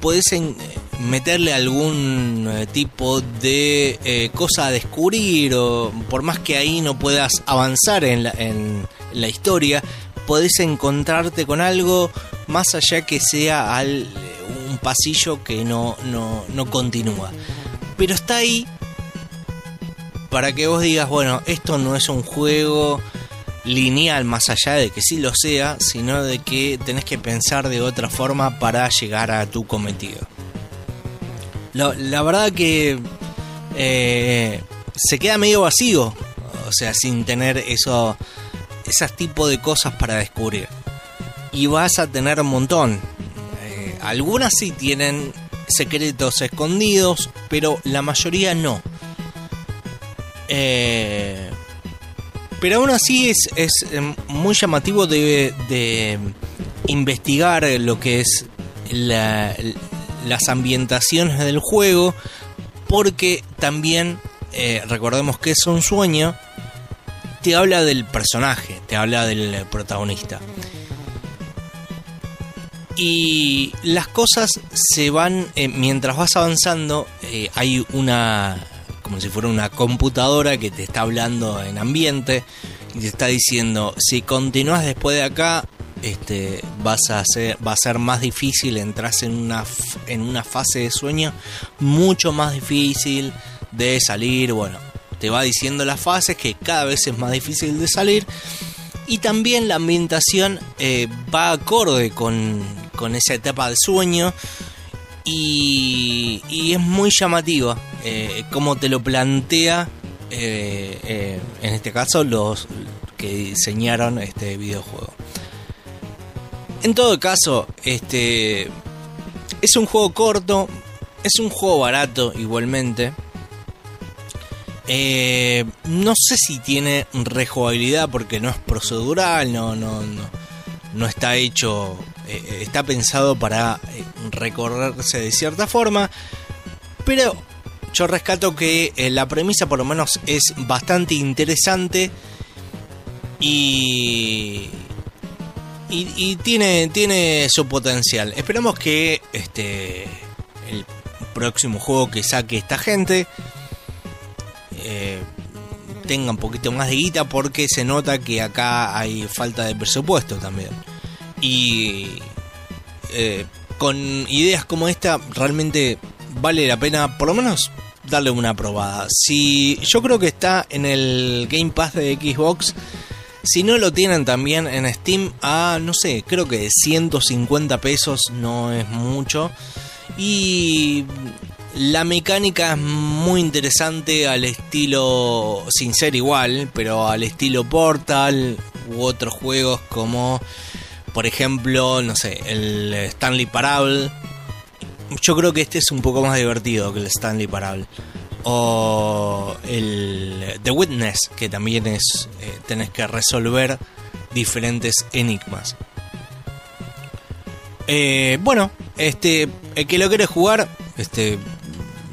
podés en- meterle algún eh, tipo de eh, cosa a descubrir o por más que ahí no puedas avanzar en la, en la historia, podés encontrarte con algo más allá que sea al, un pasillo que no, no, no continúa. Pero está ahí para que vos digas, bueno, esto no es un juego lineal más allá de que sí lo sea, sino de que tenés que pensar de otra forma para llegar a tu cometido. La verdad que eh, se queda medio vacío, o sea, sin tener eso, esas tipo de cosas para descubrir. Y vas a tener un montón. Eh, algunas sí tienen secretos escondidos, pero la mayoría no. Eh, pero aún así es, es muy llamativo de, de investigar lo que es la- las ambientaciones del juego, porque también, eh, recordemos que es un sueño, te habla del personaje, te habla del protagonista. Y las cosas se van, eh, mientras vas avanzando, eh, hay una, como si fuera una computadora que te está hablando en ambiente y te está diciendo, si continúas después de acá, este, vas a hacer, va a ser más difícil, entras en una, en una fase de sueño mucho más difícil de salir, bueno, te va diciendo las fases que cada vez es más difícil de salir. Y también la ambientación eh, va acorde con, con esa etapa de sueño. Y, y es muy llamativa eh, como te lo plantea eh, eh, en este caso los que diseñaron este videojuego en todo caso este es un juego corto es un juego barato igualmente. Eh, no sé si tiene rejugabilidad porque no es procedural, no, no, no, no está hecho, eh, está pensado para eh, recorrerse de cierta forma, pero yo rescato que la premisa por lo menos es bastante interesante y, y, tiene, tiene su potencial. Esperamos que este el próximo juego que saque esta gente eh, tenga un poquito más de guita porque se nota que acá hay falta de presupuesto también. Y eh, con ideas como esta realmente vale la pena por lo menos darle una probada. Si yo creo que está en el Game Pass de Xbox, si no lo tienen también en Steam a no sé, creo que 150 pesos no es mucho. Y la mecánica es muy interesante al estilo, sin ser igual, pero al estilo Portal u otros juegos como, por ejemplo, no sé, el Stanley Parable. Yo creo que este es un poco más divertido que el Stanley Parable o el The Witness, que también es eh, tenés que resolver diferentes enigmas. Eh, bueno, este, el que lo quiere jugar, este,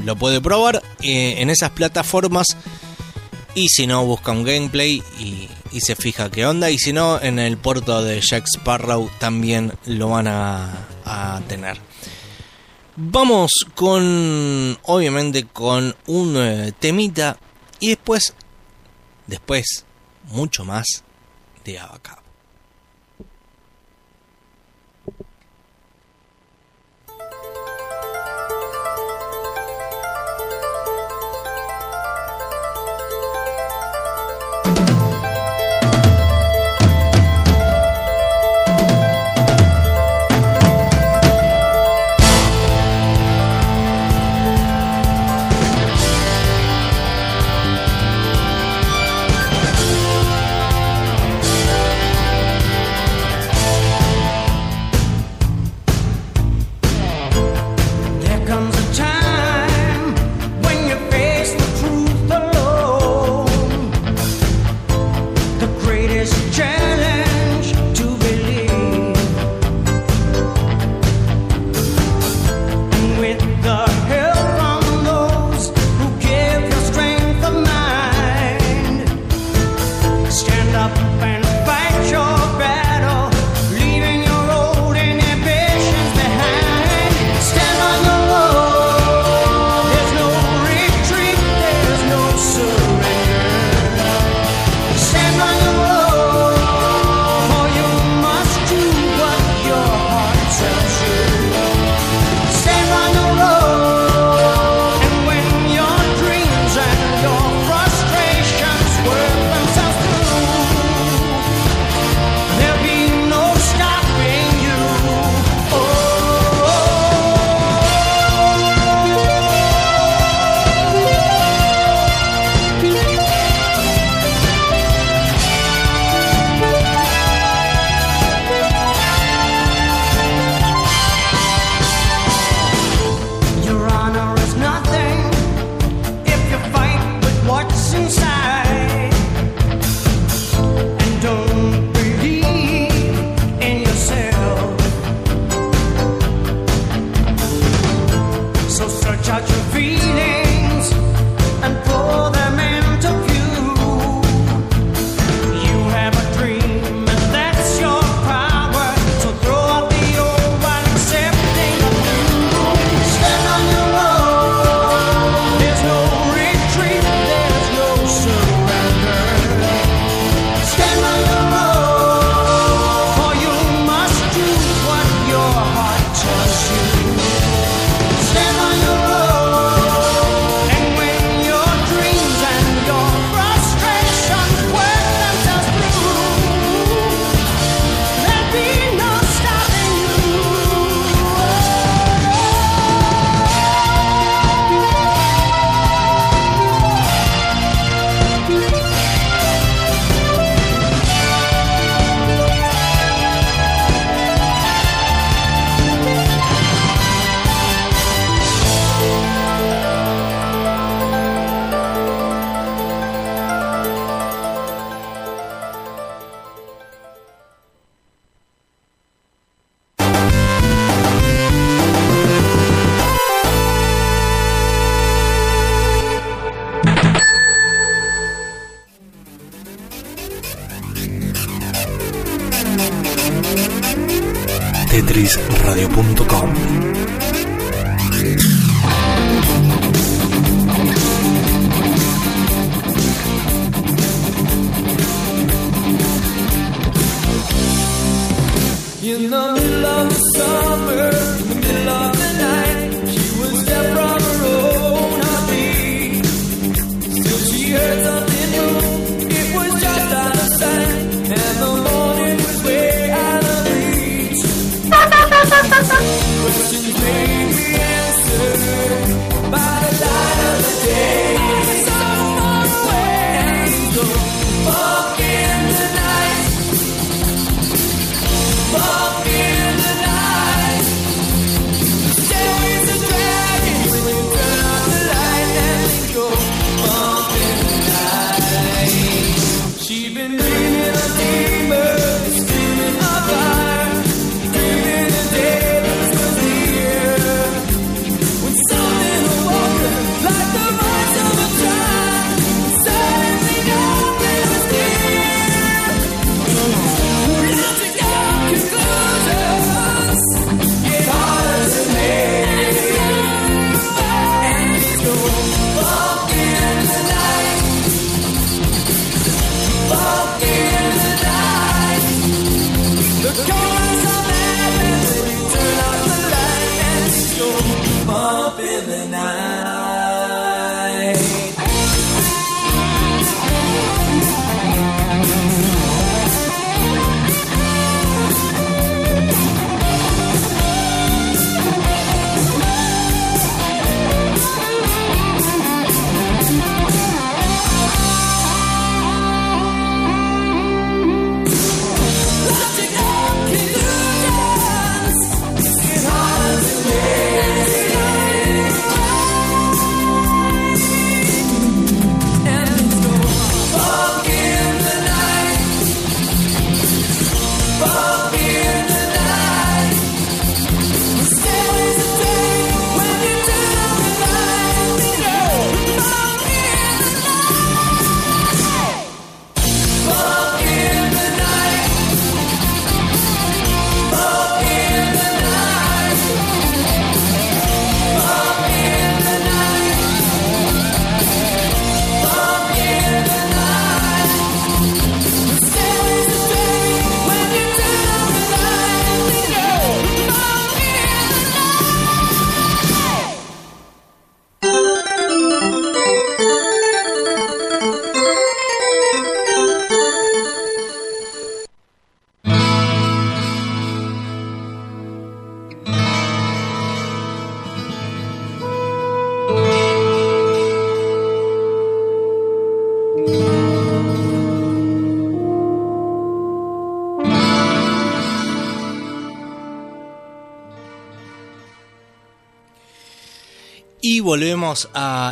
lo puede probar eh, en esas plataformas. Y si no, busca un gameplay y, se fija qué onda. Y si no, en el puerto de Jack Sparrow también lo van a tener. Vamos con, obviamente, con un eh, temita y después, después, mucho más de Abacab.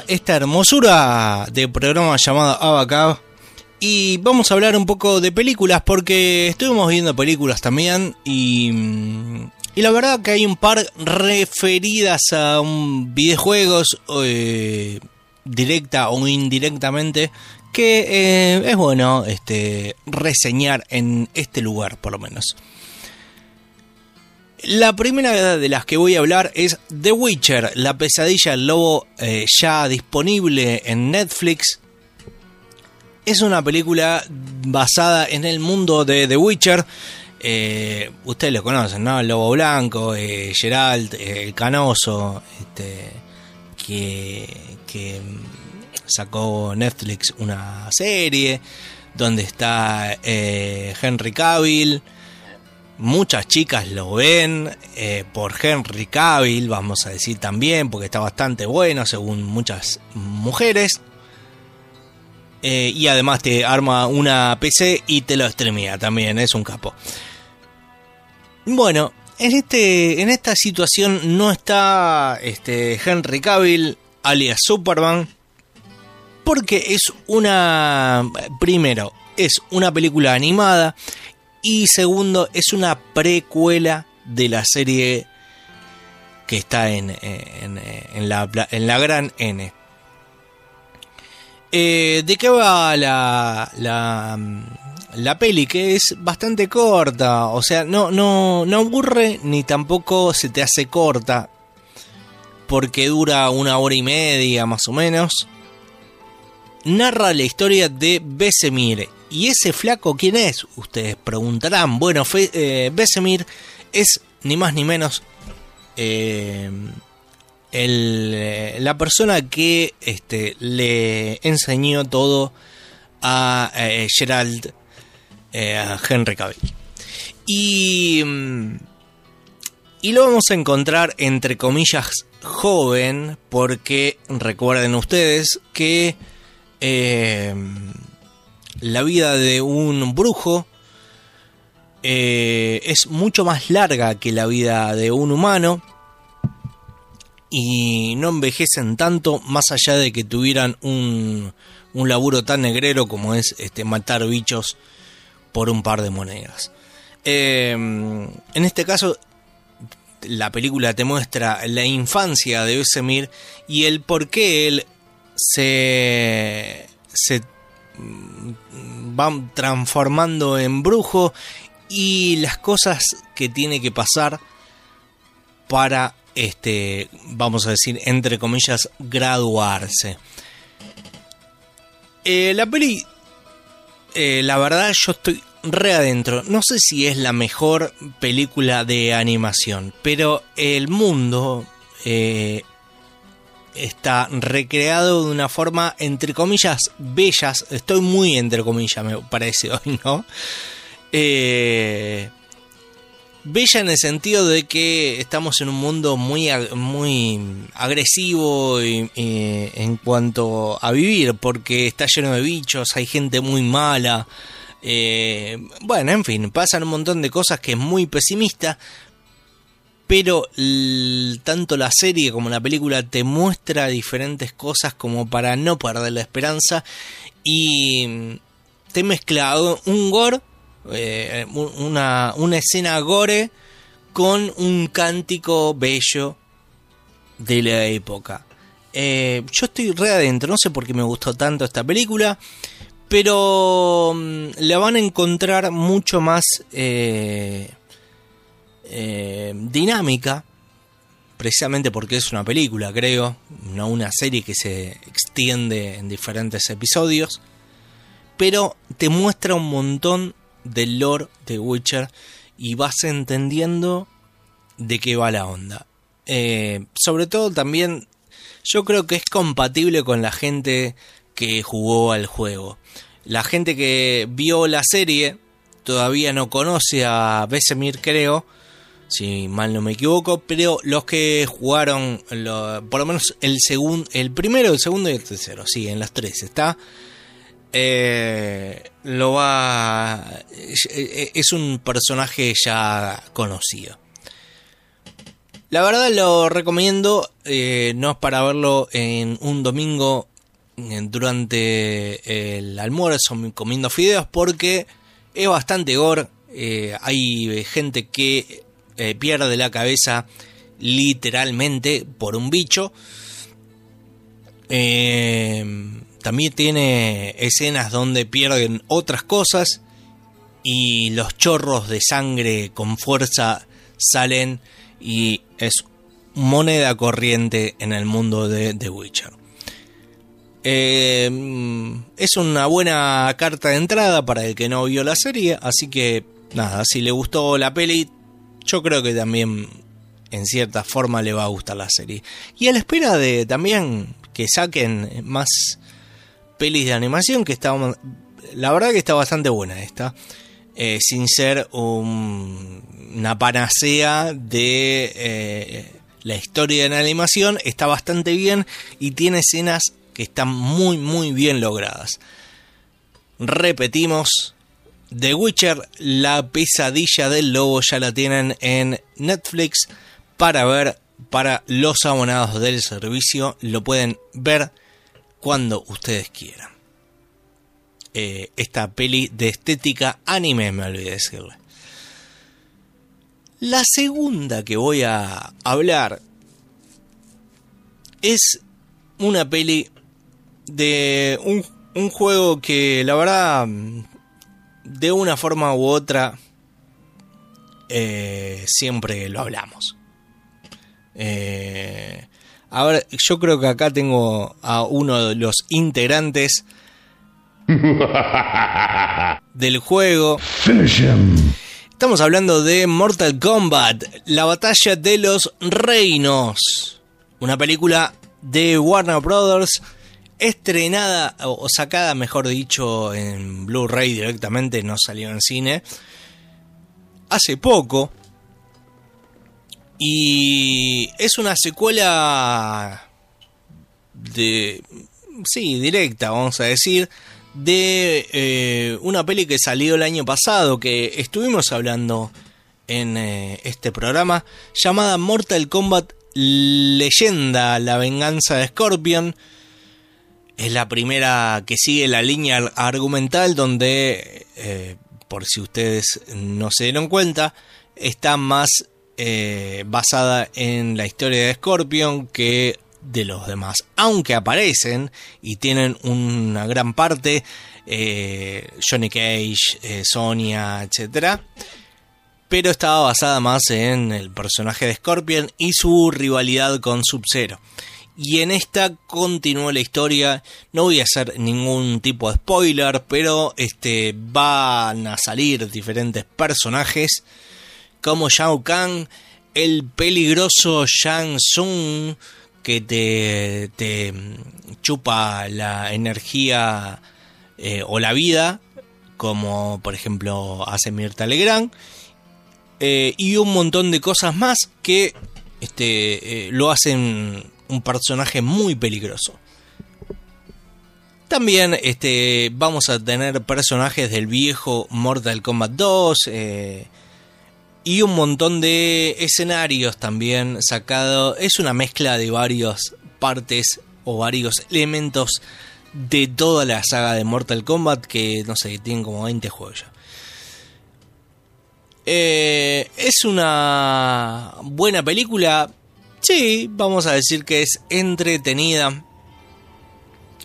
Esta hermosura de programa llamado Abacab. Y vamos a hablar un poco de películas porque estuvimos viendo películas también y, y la verdad que hay un par referidas a videojuegos eh, directa o indirectamente que eh, es bueno este, reseñar en este lugar por lo menos. La primera de las que voy a hablar es The Witcher, la pesadilla del lobo eh, ya disponible en Netflix. Es una película basada en el mundo de The Witcher. Eh, ustedes lo conocen, ¿no? El lobo blanco, eh, Geralt, eh, el canoso, este, que, sacó Netflix una serie donde está Henry Cavill. Muchas chicas lo ven eh, por Henry Cavill, vamos a decir también, porque está bastante bueno según muchas mujeres. Eh, y además te arma una PC y te lo streamea también, es un capo. Bueno, en, este, en esta situación no está este, Henry Cavill, alias Superman, porque es una... Primero, es una película animada y segundo, es una precuela de la serie que está en, en, la, en la gran N. Eh, ¿De qué va la, la, la, peli? Que es bastante corta. O sea, no, no, no aburre ni tampoco se te hace corta. Porque dura una hora y media más o menos. Narra la historia de Besemir. ¿Y ese flaco quién es? Ustedes preguntarán. Bueno, fe, eh, Besemir es ni más ni menos eh, el, la persona que este, le enseñó todo a eh, Gerald, eh, a Henry Cavill. Y, y lo vamos a encontrar entre comillas joven, porque recuerden ustedes que eh, la vida de un brujo eh, es mucho más larga que la vida de un humano y no envejecen tanto más allá de que tuvieran un, un laburo tan negrero como es este, matar bichos por un par de monedas. Eh, en este caso, la película te muestra la infancia de Besemir y el por qué él se, se va transformando en brujo y las cosas que tiene que pasar para este vamos a decir entre comillas graduarse. Eh, la peli eh, la verdad yo estoy re adentro. No sé si es la mejor película de animación pero el mundo eh, está recreado de una forma, entre comillas, bellas. Estoy muy entre comillas, me parece hoy, ¿no? Eh, bella en el sentido de que estamos en un mundo muy, muy agresivo en cuanto a vivir, porque está lleno de bichos, hay gente muy mala. eh, bueno, en fin, pasan un montón de cosas que es muy pesimista, pero tanto la serie como la película te muestra diferentes cosas como para no perder la esperanza y mm, te mezcla un gore, eh, un- una, una escena gore con un cántico bello de la época. Eh, yo estoy re adentro, no sé por qué me gustó tanto esta película, pero mm, la van a encontrar mucho más eh, eh, dinámica, precisamente porque es una película, creo, no una serie que se extiende en diferentes episodios, pero te muestra un montón del lore de Witcher y vas entendiendo de qué va la onda. Eh, sobre todo también yo creo que es compatible con la gente que jugó al juego. La gente que vio la serie todavía no conoce a Besemir, creo, si mal no me equivoco, pero los que jugaron, por lo menos el segundo, el primero, el segundo y el tercero, sí, en las tres está. eh, lo va. eh, Es un personaje ya conocido. La verdad lo recomiendo, eh, no es para verlo en un domingo durante el almuerzo comiendo fideos porque es bastante gore. hay gente que eh, pierde la cabeza literalmente por un bicho. Eh, también tiene escenas donde pierden otras cosas y los chorros de sangre con fuerza salen y es moneda corriente en el mundo de The Witcher. Eh, es una buena carta de entrada para el que no vio la serie, así que nada, si le gustó la peli, yo creo que también en cierta forma le va a gustar la serie. Y a la espera de también que saquen más pelis de animación, que está, la verdad que está bastante buena esta, eh, sin ser un- una panacea de eh, la historia en animación, está bastante bien y tiene escenas que están muy muy bien logradas. Repetimos, The Witcher, la pesadilla del lobo ya la tienen en Netflix para ver para los abonados del servicio, lo pueden ver cuando ustedes quieran. Eh, esta peli de estética anime, me olvidé decirle. La segunda que voy a hablar es una peli de un, un juego que la verdad de una forma u otra eh, siempre lo hablamos. Eh, a ver, yo creo que acá tengo a uno de los integrantes del juego. Estamos hablando de Mortal Kombat, la batalla de los reinos. Una película de Warner Brothers estrenada o sacada, mejor dicho, en Blu-ray directamente, no salió en cine. Hace poco. Y es una secuela de... Sí, directa, vamos a decir, de eh, una peli que salió el año pasado, que estuvimos hablando en eh, este programa, llamada Mortal Kombat Leyenda, la venganza de Scorpion. Es la primera que sigue la línea argumental donde, eh, por si ustedes no se dieron cuenta, está más eh, basada en la historia de Scorpion que de los demás. Aunque aparecen y tienen una gran parte, eh, Johnny Cage, Sonia, etc. Pero estaba basada más en el personaje de Scorpion y su rivalidad con Sub-Zero. Y en esta continuó la historia. No voy a hacer ningún tipo de spoiler, pero este van a salir diferentes personajes como Shao Kahn, el peligroso Shang Tsung, que te, te chupa la energía eh, o la vida, como por ejemplo hace Mirta Legrand, eh, y un montón de cosas más que este, eh, lo hacen un personaje muy peligroso. También este, vamos a tener personajes del viejo Mortal Kombat 2 eh, y un montón de escenarios también sacado. Es una mezcla de varias partes o varios elementos de toda la saga de Mortal Kombat que no sé, tienen como 20 juegos ya. Eh, es una buena película. Sí, vamos a decir que es entretenida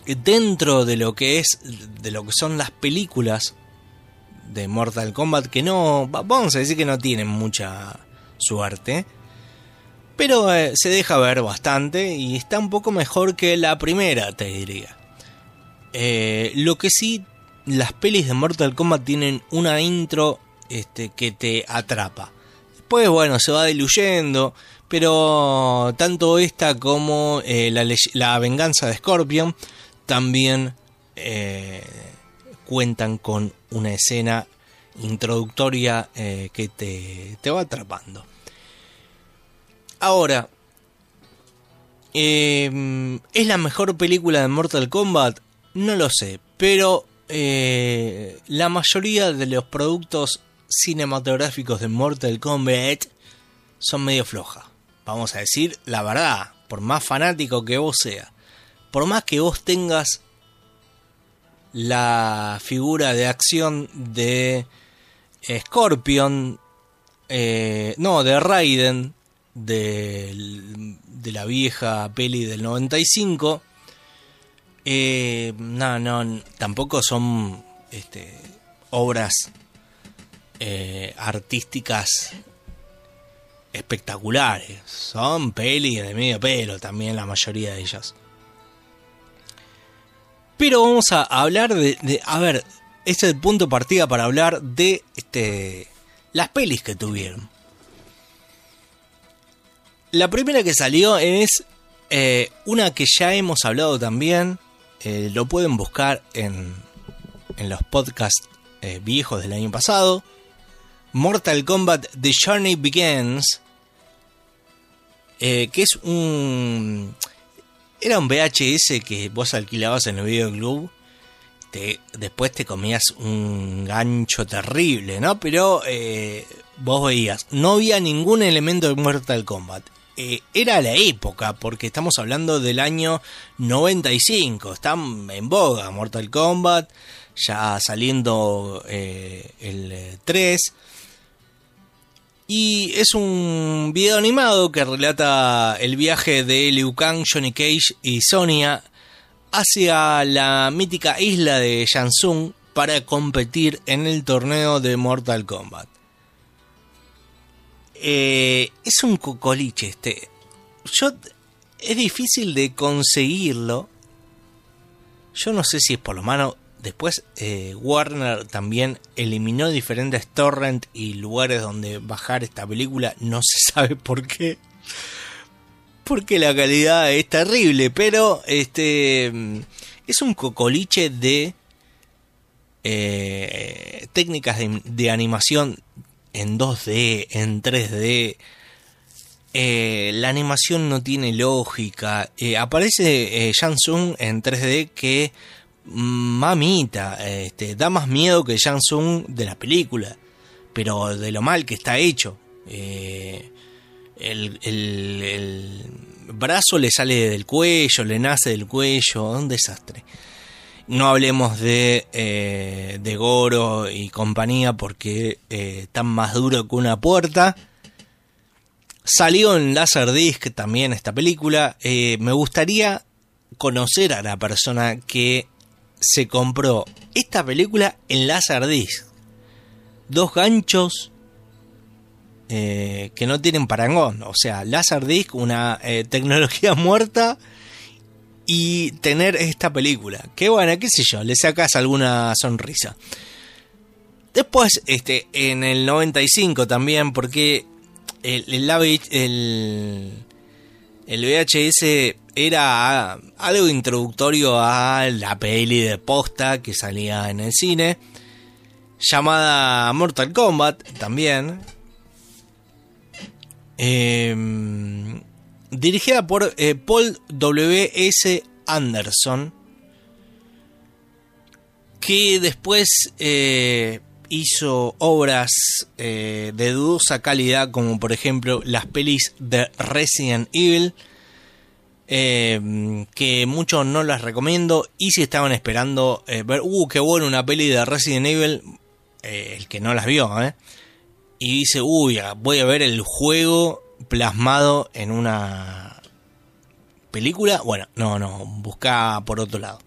dentro de lo que es de lo que son las películas de Mortal Kombat que no vamos a decir que no tienen mucha suerte pero eh, se deja ver bastante y está un poco mejor que la primera te diría. Eh, lo que sí las pelis de Mortal Kombat tienen una intro este, que te atrapa. Después bueno se va diluyendo pero tanto esta como eh, la, venganza de Scorpion también eh, cuentan con una escena introductoria eh, que te, te va atrapando. Ahora, ¿es la mejor película de Mortal Kombat? No lo sé, pero la mayoría de los productos cinematográficos de Mortal Kombat son medio flojas. Vamos a decir la verdad, por más fanático que vos seas por más que vos tengas la figura de acción de Scorpion, eh, no, de Raiden, del- de, la vieja peli del 95, eh, no, no, tampoco son este, obras eh, artísticas espectaculares, son pelis de medio pelo también la mayoría de ellas. Pero vamos a hablar de, a ver, este es el punto de partida para hablar de este, las pelis que tuvieron. La primera que salió es eh, una que ya hemos hablado también, eh, lo pueden buscar en, en los podcasts eh, viejos del año pasado. Mortal Kombat The Journey Begins, eh, que es un... Era un VHS que vos alquilabas en el videoclub. Te, después te comías un gancho terrible, ¿no? Pero eh, vos veías, no había ningún elemento de Mortal Kombat. Eh, era la época, porque estamos hablando del año 95. Están en boga Mortal Kombat, ya saliendo el eh, 3. Y es un video animado que relata el viaje de Liu Kang, Johnny Cage y Sonya hacia la mítica isla de Shansung para competir en el torneo de Mortal Kombat. Eh, es un cocoliche este. Yo es difícil de conseguirlo. Yo no sé si es por lo mano. Después eh, Warner también eliminó diferentes torrent y lugares donde bajar esta película. No se sabe por qué. Porque la calidad es terrible. Pero este es un cocoliche de eh, técnicas de, animación en 2D, en 3D. Eh, la animación no tiene lógica. Aparece Shansung en 3D que mm, mamita, este, da más miedo que Shansung de la película, pero de lo mal que está hecho. Eh, el, brazo le sale del cuello, le nace del cuello, un desastre. No hablemos de, eh, de Goro y compañía porque eh, están más duro que una puerta. Salió en Laserdisc también esta película. Me gustaría conocer a la persona que se compró esta película en Laserdisc. Dos ganchos eh, que no tienen parangón. O sea, Laserdisc, una eh, tecnología muerta y tener esta película. Que bueno, qué sé yo, le sacas alguna sonrisa. Después, este, en el 95 también, porque el, el, el, el VHS era algo introductorio a la peli de posta que salía en el cine, llamada Mortal Kombat también. Eh, dirigida por eh, Paul W.S. Anderson, que después eh, hizo obras eh, de dudosa calidad, como por ejemplo las pelis de Resident Evil, eh, que muchos no las recomiendo, y si estaban esperando eh, ver, uh, qué bueno una peli de Resident Evil, el que no las vio, y dice, uy, voy a ver el juego plasmado en una película, bueno, no, no, busca por otro lado.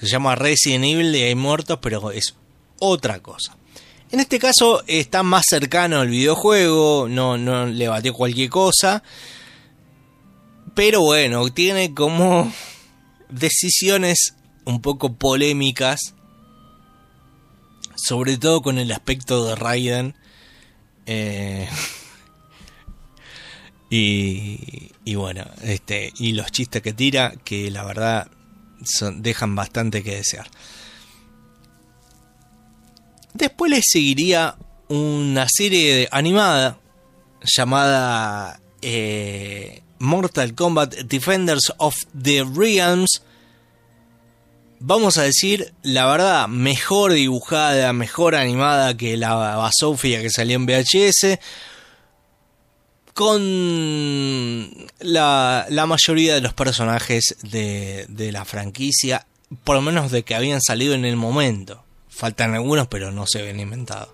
Se llama Resident Evil y hay muertos, pero es otra cosa. En este caso está más cercano al videojuego, no, no le batió cualquier cosa. Pero bueno, tiene como decisiones un poco polémicas. Sobre todo con el aspecto de Raiden. Eh, y, bueno, este, y los chistes que tira, que la verdad dejan bastante que desear. Después le seguiría una serie animada llamada eh, Mortal Kombat Defenders of the Realms. Vamos a decir, la verdad, mejor dibujada, mejor animada que la Basofia que salió en VHS. Con la, mayoría de los personajes de la franquicia, por lo menos de que habían salido en el momento. Faltan algunos, pero no se ven inventados.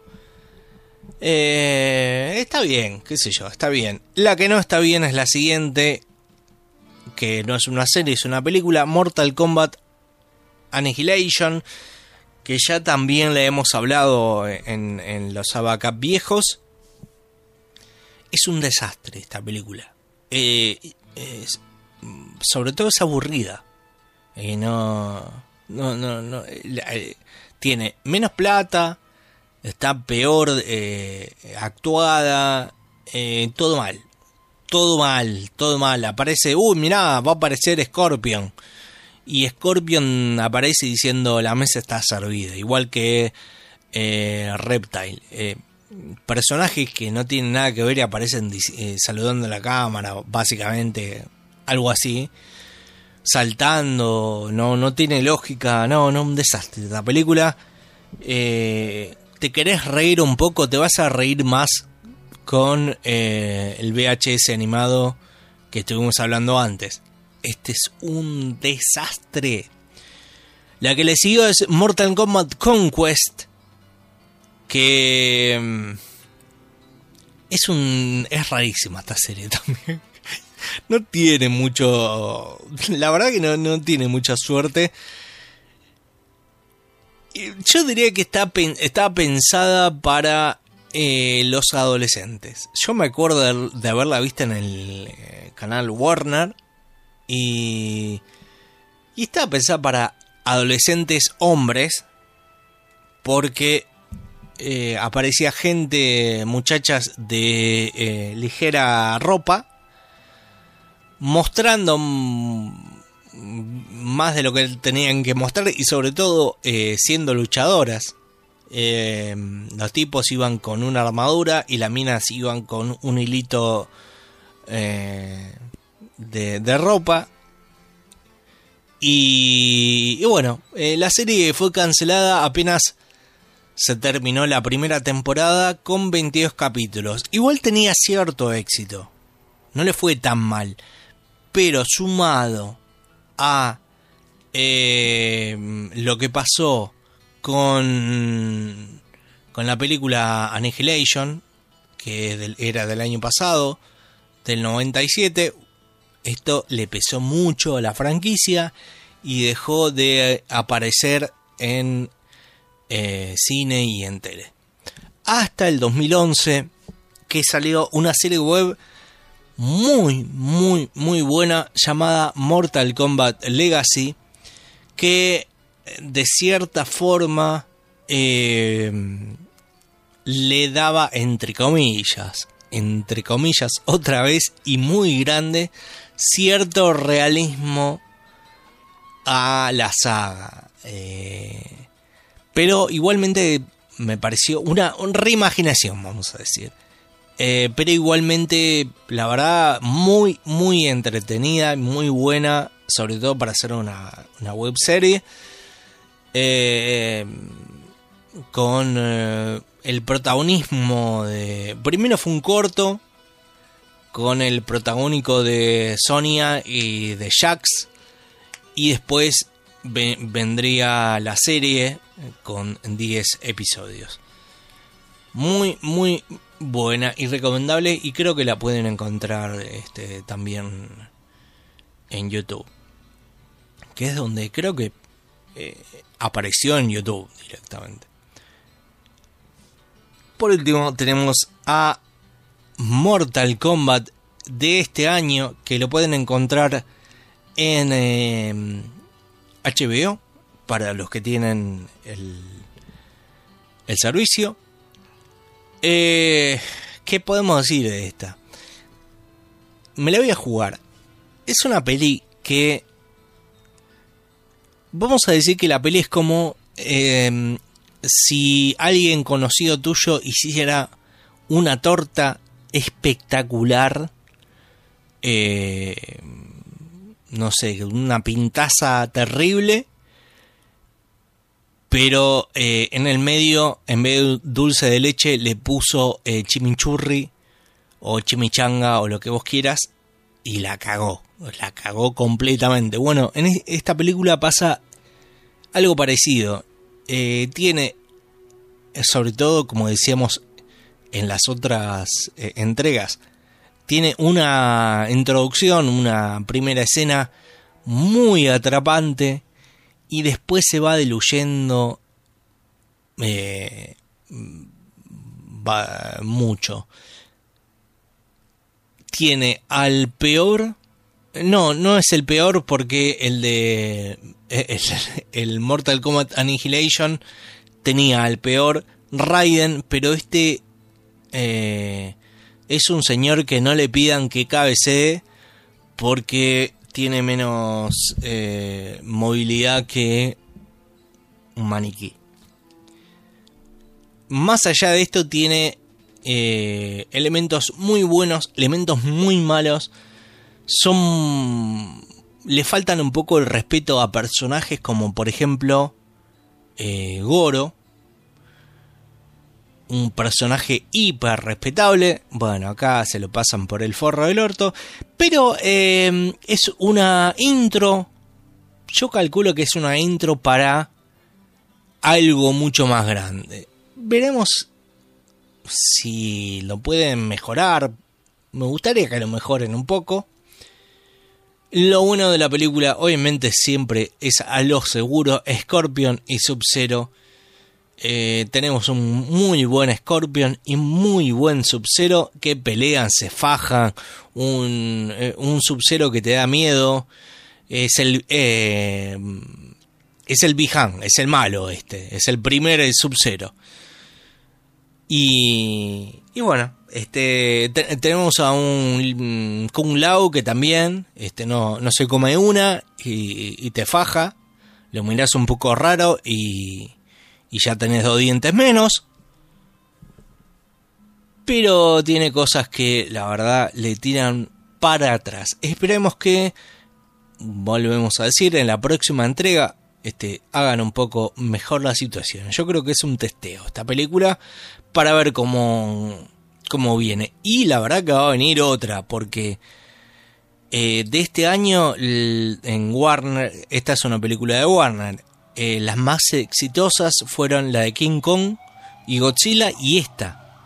Eh, está bien, qué sé yo, está bien. La que no está bien es la siguiente, que no es una serie, es una película, Mortal Kombat Annihilation, que ya también le hemos hablado en, los Abacap viejos. Es un desastre esta película. Eh, sobre todo es aburrida. Y no, no, no, no, tiene menos plata, está peor eh, actuada, eh, todo mal. Todo mal, todo mal. Aparece, uy, mirá, va a aparecer Scorpion. Y Scorpion aparece diciendo la mesa está servida, igual que eh, Reptile. Personajes que no tienen nada que ver y aparecen saludando a la cámara, básicamente, algo así saltando, no, no tiene lógica, no, no, un desastre. La película, eh, te querés reír un poco, te vas a reír más con eh, el VHS animado que estuvimos hablando antes. Este es un desastre. La que le siguió es Mortal Kombat Conquest, que mm, es un es rarísima esta serie también no tiene mucho. La verdad que no, no tiene mucha suerte. Yo diría que está, está pensada para eh, los adolescentes. Yo me acuerdo de, haberla vista en el eh, canal Warner. Y. Y estaba pensada para adolescentes hombres. Porque eh, aparecía gente, muchachas de ligera ropa mostrando más de lo que tenían que mostrar y sobre todo eh, siendo luchadoras. Eh, los tipos iban con una armadura y las minas iban con un hilito eh, de, ropa. Y, y bueno, la serie fue cancelada apenas se terminó la primera temporada con 22 capítulos. Igual tenía cierto éxito. No le fue tan mal pero sumado a eh, lo que pasó con, con la película Annihilation, que era del año pasado, del 97, esto le pesó mucho a la franquicia y dejó de aparecer en eh, cine y en tele. Hasta el 2011, que salió una serie web muy, muy, muy buena llamada Mortal Kombat Legacy, que eh, de cierta forma eh, le daba, entre comillas, entre comillas, otra vez y muy grande, cierto realismo a la saga. Eh, pero igualmente me pareció una, una reimaginación, vamos a decir. Eh, pero igualmente, la verdad, muy, muy entretenida, muy buena, sobre todo para hacer una, una web serie. Eh, con eh, el protagonismo de... Primero fue un corto con el protagónico de Sonia y de Jax. Y después ve- vendría la serie con 10 episodios. Muy, muy buena y recomendable. Y creo que la pueden encontrar este, también en YouTube. Que es donde creo que eh, apareció en YouTube directamente. Por último tenemos a Mortal Kombat de este año que lo pueden encontrar en eh, HBO para los que tienen el, el servicio. Eh, ¿Qué podemos decir de esta? Me la voy a jugar. Es una peli que... Vamos a decir que la peli es como eh, si alguien conocido tuyo hiciera una torta espectacular. eh, no sé, una pintaza terrible. Pero eh, en el medio, en vez de dulce de leche, le puso eh, chimichurri o chimichanga o lo que vos quieras. Y la cagó. La cagó completamente. Bueno, en es- esta película pasa algo parecido. Eh, tiene, sobre todo, como decíamos en las otras entregas, tiene una introducción, una primera escena muy atrapante y después se va diluyendo eh, va mucho. Tiene al peor, no, no es el peor porque el de el, el Mortal Kombat Annihilation tenía al peor Raiden, pero este eh, es un señor que no le pidan que cabecee porque tiene menos eh, movilidad que un maniquí. Más allá de esto tiene eh, elementos muy buenos, elementos muy malos. Son... Le faltan un poco el respeto a personajes como por ejemplo eh, Goro, un personaje hiper respetable. Bueno, acá se lo pasan por el forro del orto. Pero eh, es una intro. Yo calculo que es una intro para algo mucho más grande. Veremos si lo pueden mejorar. Me gustaría que lo mejoren un poco. Lo bueno de la película, obviamente, siempre es a lo seguro. Scorpion y Sub-Zero eh, tenemos un muy buen Scorpion y muy buen Sub-Zero que pelean, se fajan. Un, eh, un Sub-Zero que te da miedo. Es el. eh, es el Bihan, es el malo este. Es el primer Sub-Zero. Y, y bueno, este te- tenemos a un Kung Lao que también este, no, no se come una y, y te faja. Lo mirás un poco raro y, y ya tenés dos dientes menos. Pero tiene cosas que la verdad le tiran para atrás. Esperemos que, volvemos a decir, en la próxima entrega este, hagan un poco mejor la situación. Yo creo que es un testeo esta película para ver cómo, cómo viene. Y la verdad que va a venir otra, porque eh, de este año en Warner, esta es una película de Warner, eh, las más exitosas fueron la de King Kong y Godzilla y esta.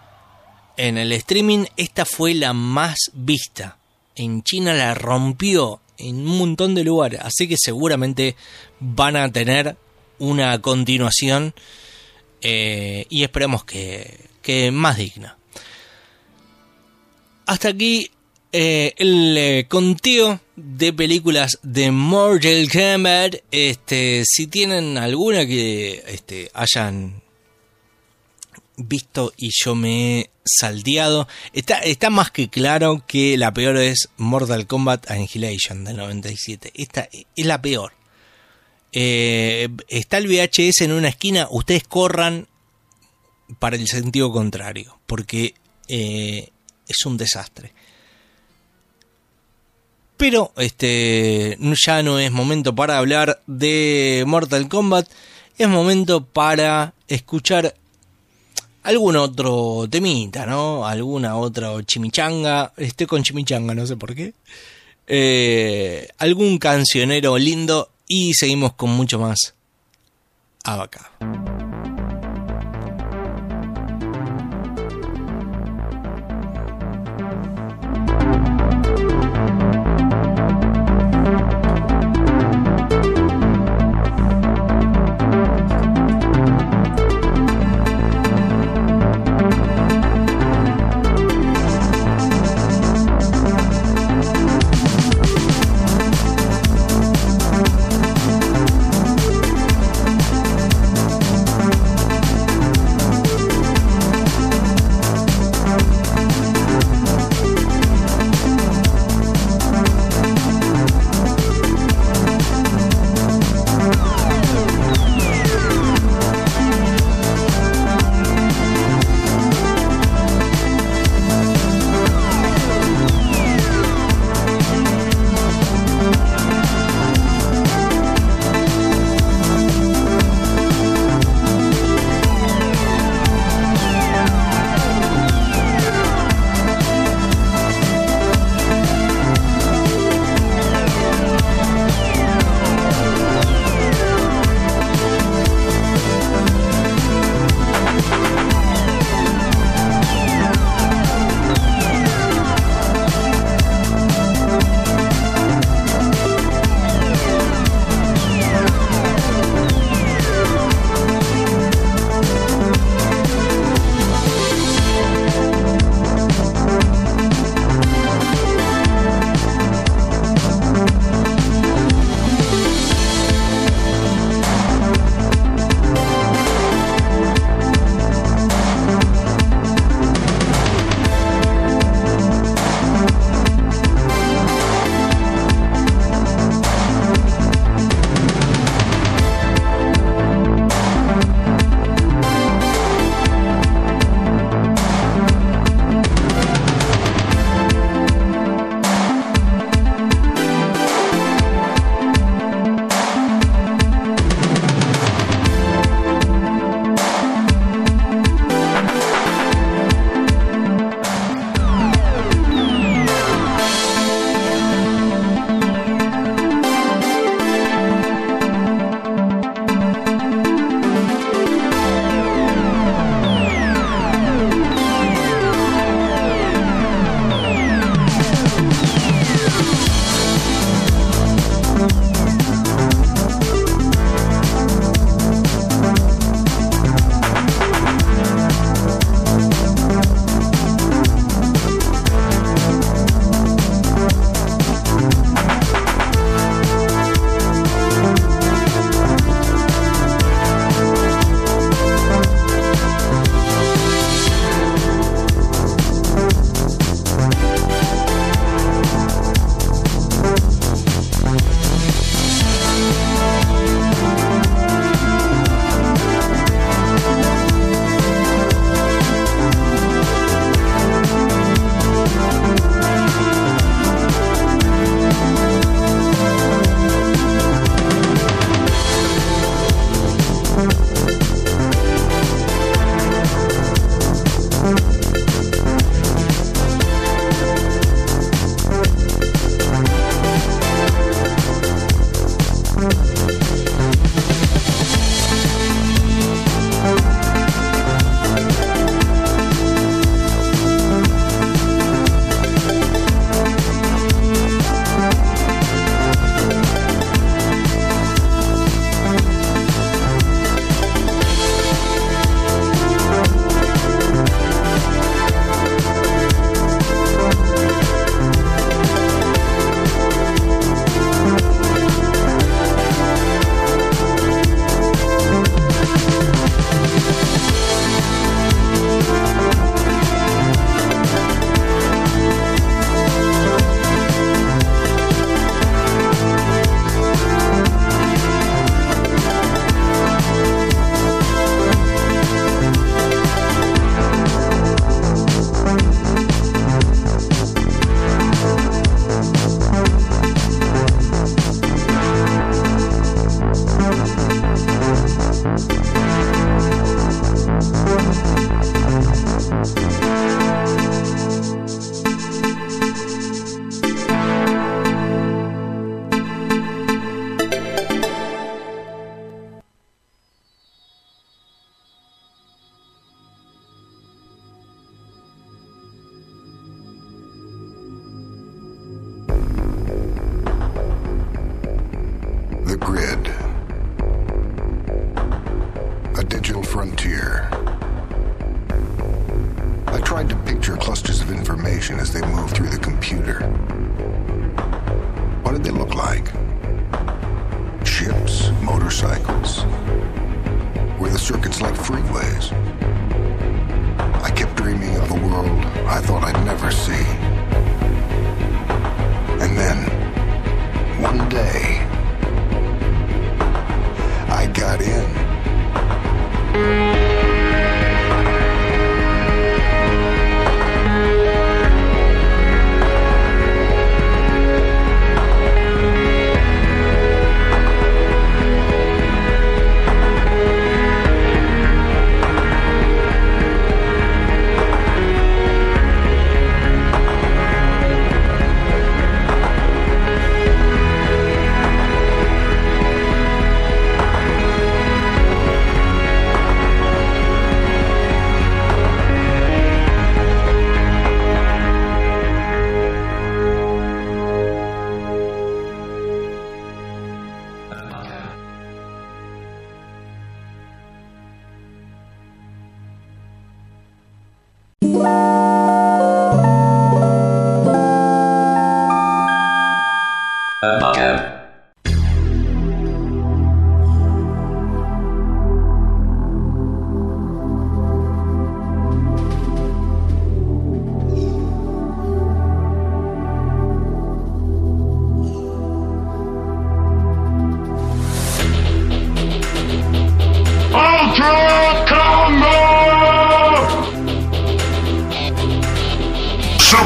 En el streaming esta fue la más vista. En China la rompió en un montón de lugares, así que seguramente van a tener una continuación eh, y esperemos que, que más digna. Hasta aquí eh, el eh, conteo de películas de Mortal Kombat. Este, si tienen alguna que este, hayan visto y yo me he salteado. Está, está más que claro que la peor es Mortal Kombat Annihilation del 97. Esta es la peor. Eh, está el VHS en una esquina, ustedes corran para el sentido contrario, porque es un desastre. Pero este ya no es momento para hablar de Mortal Kombat, es momento para escuchar algún otro temita, ¿no? Alguna otra chimichanga. Estoy con chimichanga, no sé por qué. Eh, algún cancionero lindo y seguimos con mucho más. Abaca.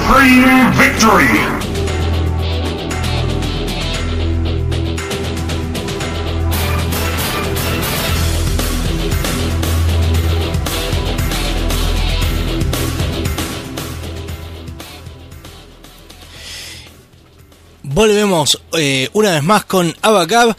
Supreme Victory! Volvemos eh, una vez más con Abacab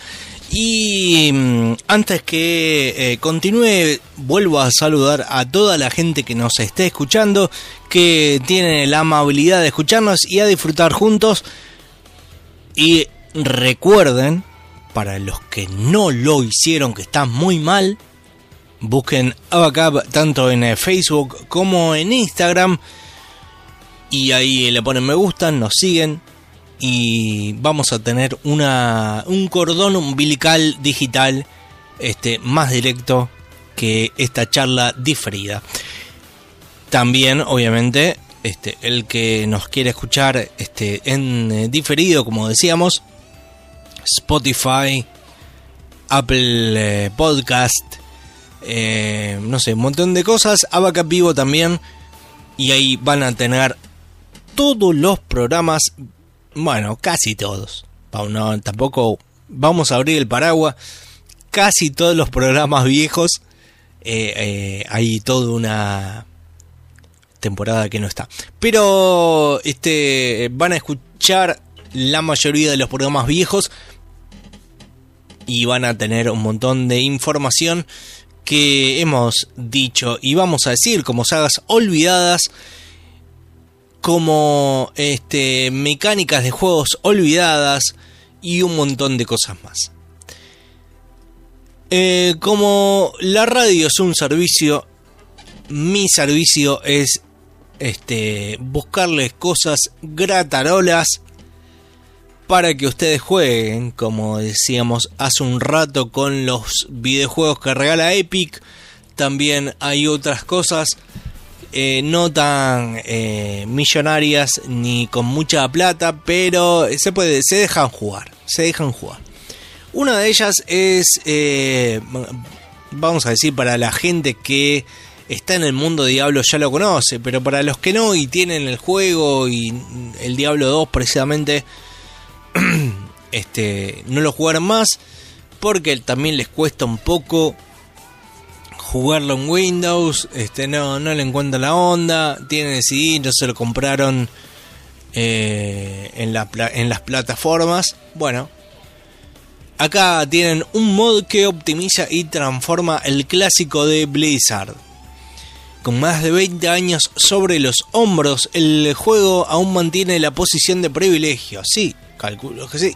y mm, antes que eh, continúe vuelvo a saludar a toda la gente que nos esté escuchando, que tiene la amabilidad de escucharnos y a disfrutar juntos. Y recuerden, para los que no lo hicieron, que están muy mal, busquen Abacab tanto en eh, Facebook como en Instagram. Y ahí le ponen me gusta, nos siguen, y vamos a tener una, un cordón umbilical digital este, más directo que esta charla diferida. También, obviamente, este, el que nos quiere escuchar este, en eh, diferido, como decíamos, Spotify, Apple eh, Podcast, eh, no sé, un montón de cosas, Abacap Vivo también, y ahí van a tener todos los programas bueno, casi todos. No, tampoco vamos a abrir el paraguas. Casi todos los programas viejos. eh, eh, hay toda una temporada que no está. Pero este van a escuchar la mayoría de los programas viejos. Y van a tener un montón de información que hemos dicho y vamos a decir como sagas olvidadas como este, mecánicas de juegos olvidadas y un montón de cosas más. Eh, como la radio es un servicio, mi servicio es este, buscarles cosas gratarolas para que ustedes jueguen, como decíamos hace un rato con los videojuegos que regala Epic. También hay otras cosas eh, no tan eh, millonarias ni con mucha plata, pero se puede, se dejan jugar, se dejan jugar. Una de ellas es, eh, vamos a decir, para la gente que está en el mundo Diablo ya lo conoce, pero para los que no y tienen el juego y el Diablo 2 precisamente, este, no lo jugaron más porque también les cuesta un poco jugarlo en Windows, este no, no le encuentra la onda, tienen CD, no se lo compraron eh, en, en las plataformas. Bueno, acá tienen un mod que optimiza y transforma el clásico de Blizzard. Con más de 20 años sobre los hombros, el juego aún mantiene la posición de privilegio. Sí, calculo que sí.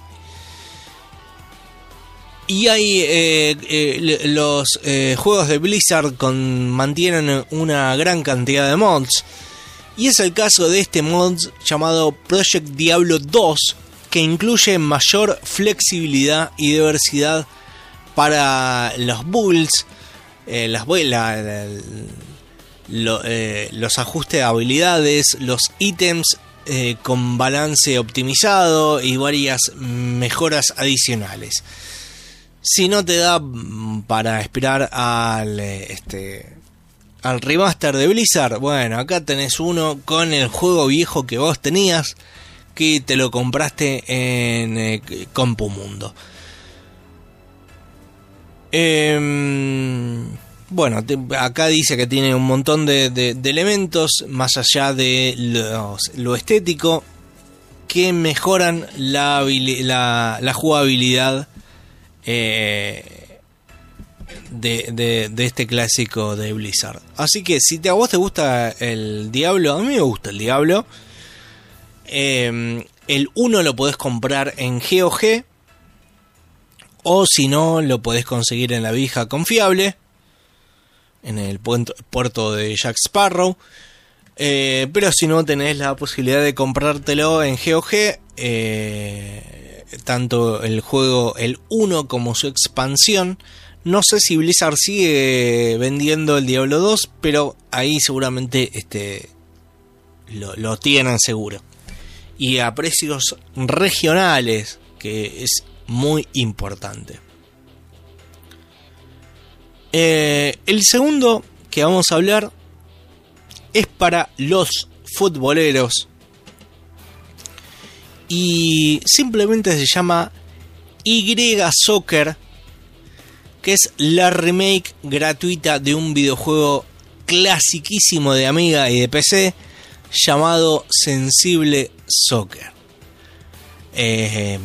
Y hay eh, eh, los eh, juegos de Blizzard con, mantienen una gran cantidad de mods. Y es el caso de este mod llamado Project Diablo 2, que incluye mayor flexibilidad y diversidad para los builds, las, la, la, lo, los ajustes de habilidades, los ítems con balance optimizado y varias mejoras adicionales si no te da mm, para esperar al este al remaster de Blizzard, bueno, acá tenés uno con el juego viejo que vos tenías que te lo compraste en eh, Compu Mundo. Eh, bueno, te, acá dice que tiene un montón de, de, elementos más allá de lo estético que mejoran la, la, la jugabilidad eh, de, de, este clásico de Blizzard. Así que si a vos te gusta el Diablo, a mí me gusta el Diablo. Eh, el 1 lo podés comprar en GOG. O si no, lo podés conseguir en la vieja confiable. En el puerto de Jack Sparrow. Eh, pero si no tenés la posibilidad de comprártelo en GOG, eh, tanto el juego, el 1 como su expansión. No sé si Blizzard sigue vendiendo el Diablo 2, pero ahí seguramente este, lo, tienen seguro. Y a precios regionales, que es muy importante. Eh, el segundo que vamos a hablar es para los futboleros y simplemente se llama Y Soccer, que es la remake gratuita de un videojuego clasiquísimo de Amiga y de PC llamado Sensible Soccer. Eh,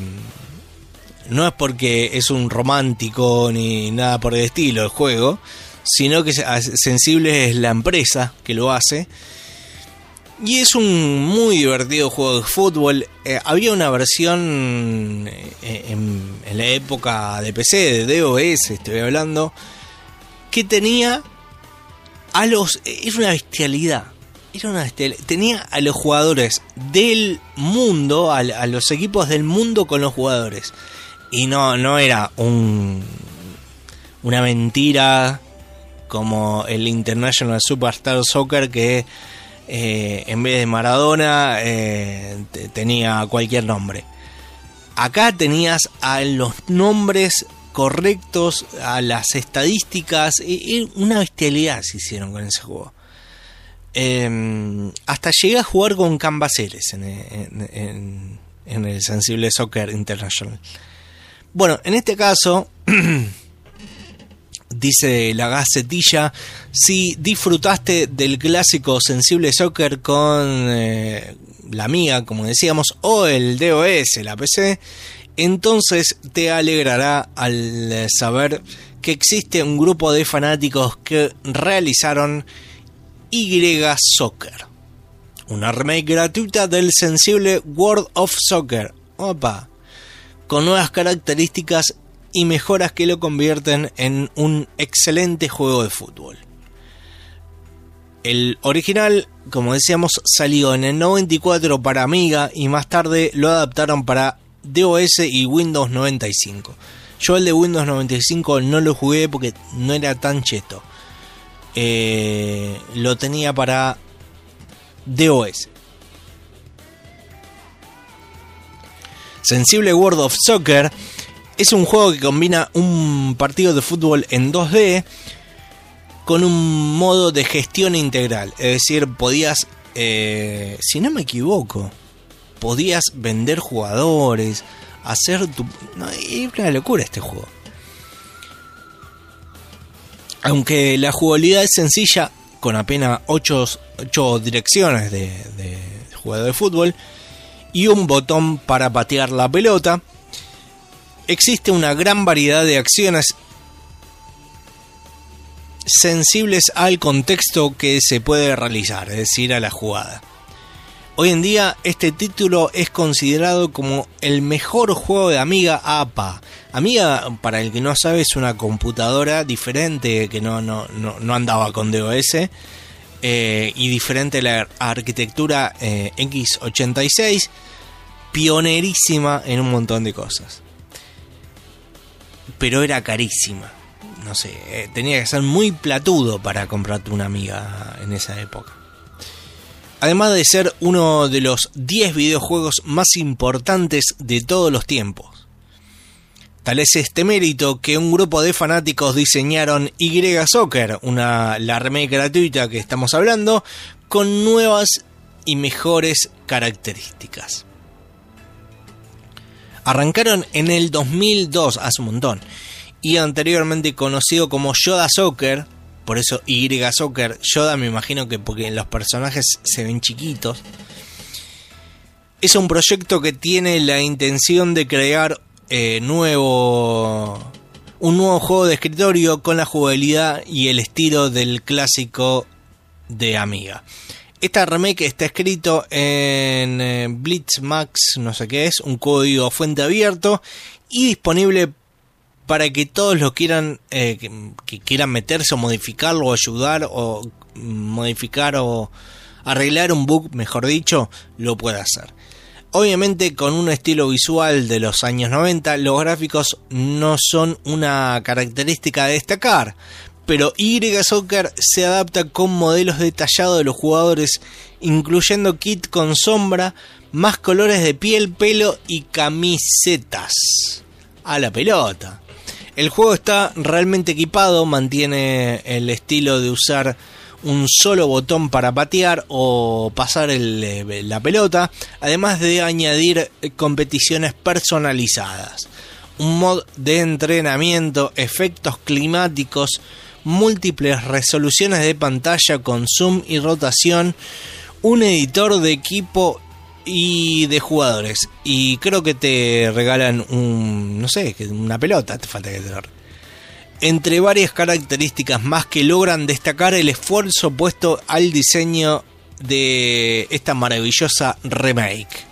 no es porque es un romántico ni nada por el estilo el juego, sino que Sensible es la empresa que lo hace. Y es un muy divertido juego de fútbol. Eh, había una versión eh, en, la época de PC, de DOS, estoy hablando, que tenía a los... Era una bestialidad. Era una bestialidad. Tenía a los jugadores del mundo, a los equipos del mundo con los jugadores y no, no era un, una mentira como el International Superstar Soccer que eh, en vez de Maradona eh, tenía cualquier nombre. Acá tenías a los nombres correctos, a las estadísticas, y, una bestialidad se hicieron con ese juego. Em, hasta llegué a jugar con Cambaceres en, en el Sensible Soccer International. Bueno, en este caso, dice la gacetilla, si disfrutaste del clásico sensible soccer con eh, la mía, como decíamos, o el DOS, la PC, entonces te alegrará al saber que existe un grupo de fanáticos que realizaron Y Soccer, una remake gratuita del sensible World of Soccer. Opa, con nuevas características y mejoras que lo convierten en un excelente juego de fútbol. El original, como decíamos, salió en el 94 para Amiga y más tarde lo adaptaron para DOS y Windows 95. Yo el de Windows 95 no lo jugué porque no era tan cheto. Eh, lo tenía para DOS. Sensible World of Soccer es un juego que combina un partido de fútbol en 2D con un modo de gestión integral. Es decir, podías, eh, si no me equivoco, podías vender jugadores, hacer tu... No, es una locura este juego. Aunque la jugabilidad es sencilla, con apenas 8, direcciones de, de jugador de fútbol, y un botón para patear la pelota. Existe una gran variedad de acciones sensibles al contexto que se puede realizar, es decir, a la jugada. Hoy en día este título es considerado como el mejor juego de Amiga APA. Amiga, para el que no sabe, es una computadora diferente que no, no, no, andaba con DOS eh, y diferente la arquitectura eh, X86 pionerísima en un montón de cosas. Pero era carísima. No sé, eh, tenía que ser muy platudo para comprarte una amiga en esa época. Además de ser uno de los 10 videojuegos más importantes de todos los tiempos. Tal es este mérito que un grupo de fanáticos diseñaron Y Soccer, una, la remake gratuita que estamos hablando, con nuevas y mejores características. Arrancaron en el 2002, hace un montón, y anteriormente conocido como Yoda Soccer, por eso Y Soccer, Yoda me imagino que porque los personajes se ven chiquitos. Es un proyecto que tiene la intención de crear eh, nuevo, un nuevo juego de escritorio con la jugabilidad y el estilo del clásico de Amiga. Esta remake está escrito en eh, Blitzmax, no sé qué es, un código fuente abierto y disponible para que todos los quieran eh, que, quieran meterse o modificarlo o ayudar o modificar o arreglar un bug, mejor dicho, lo pueda hacer. Obviamente con un estilo visual de los años 90, los gráficos no son una característica a destacar, pero Y Soccer se adapta con modelos detallados de los jugadores, incluyendo kit con sombra, más colores de piel, pelo y camisetas. A la pelota. El juego está realmente equipado, mantiene el estilo de usar un solo botón para patear o pasar eh, la pelota, además de añadir competiciones personalizadas, un mod de entrenamiento, efectos climáticos, múltiples resoluciones de pantalla con zoom y rotación, un editor de equipo y de jugadores. Y creo que te regalan un, no sé, una pelota, te falta que te entre varias características más que logran destacar el esfuerzo puesto al diseño de esta maravillosa remake.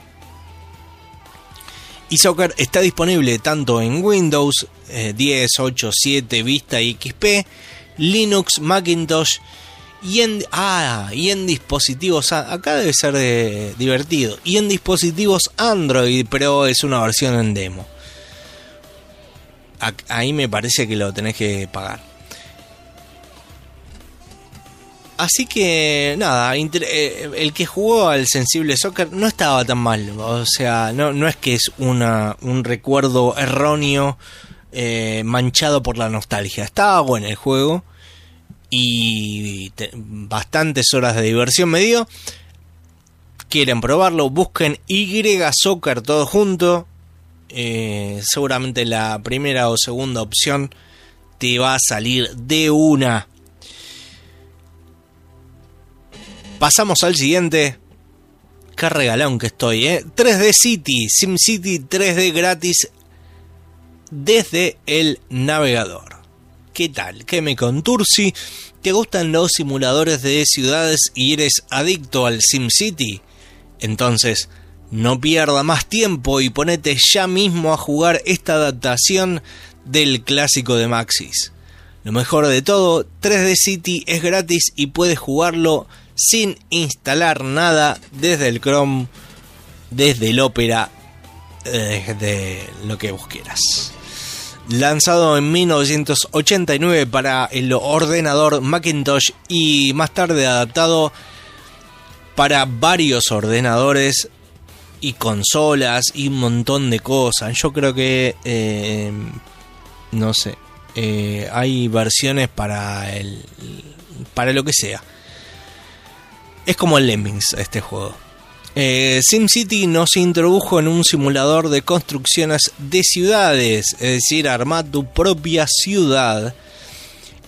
eSoccer está disponible tanto en Windows 10, 8, 7, Vista y XP, Linux, Macintosh y en, ah, y en dispositivos, acá debe ser de, divertido, y en dispositivos Android, pero es una versión en demo ahí me parece que lo tenés que pagar. Así que nada, eh, el que jugó al sensible soccer no estaba tan mal. O sea, no, no es que es una, un recuerdo erróneo eh, manchado por la nostalgia. Estaba bueno el juego y bastantes horas de diversión me dio. Quieren probarlo, busquen Y Soccer todo junto eh, seguramente la primera o segunda opción te va a salir de una. Pasamos al siguiente. Qué regalón que estoy, ¿eh? 3D City, SimCity 3D gratis desde el navegador. ¿Qué tal? ¿Qué me contursi? ¿Te gustan los simuladores de ciudades y eres adicto al SimCity? Entonces, no pierda más tiempo y ponete ya mismo a jugar esta adaptación del clásico de Maxis. Lo mejor de todo, 3D City es gratis y puedes jugarlo sin instalar nada desde el Chrome, desde el Opera, desde lo que vos quieras. Lanzado en 1989 para el ordenador Macintosh y más tarde adaptado para varios ordenadores y consolas y un montón de cosas. Yo creo que, eh, no sé, eh, hay versiones para el, para lo que sea. Es como el Lemmings este juego. Eh, SimCity nos introdujo en un simulador de construcciones de ciudades, es decir, armar tu propia ciudad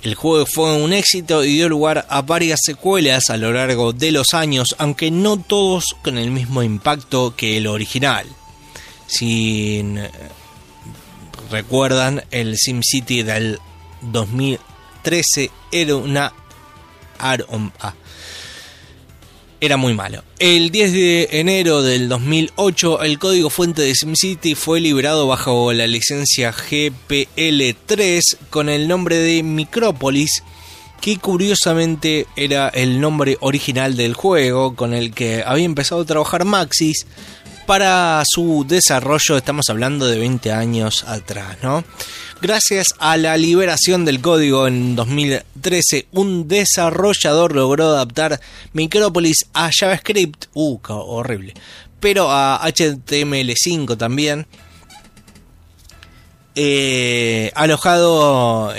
el juego fue un éxito y dio lugar a varias secuelas a lo largo de los años, aunque no todos con el mismo impacto que el original. Si eh, recuerdan, el SimCity del 2013 era una era muy malo. El 10 de enero del 2008, el código fuente de SimCity fue liberado bajo la licencia GPL3 con el nombre de Micropolis, que curiosamente era el nombre original del juego con el que había empezado a trabajar Maxis para su desarrollo, estamos hablando de 20 años atrás, ¿no? Gracias a la liberación del código en 2013, un desarrollador logró adaptar Micropolis a JavaScript, uh, horrible, pero a HTML5 también. Eh, alojado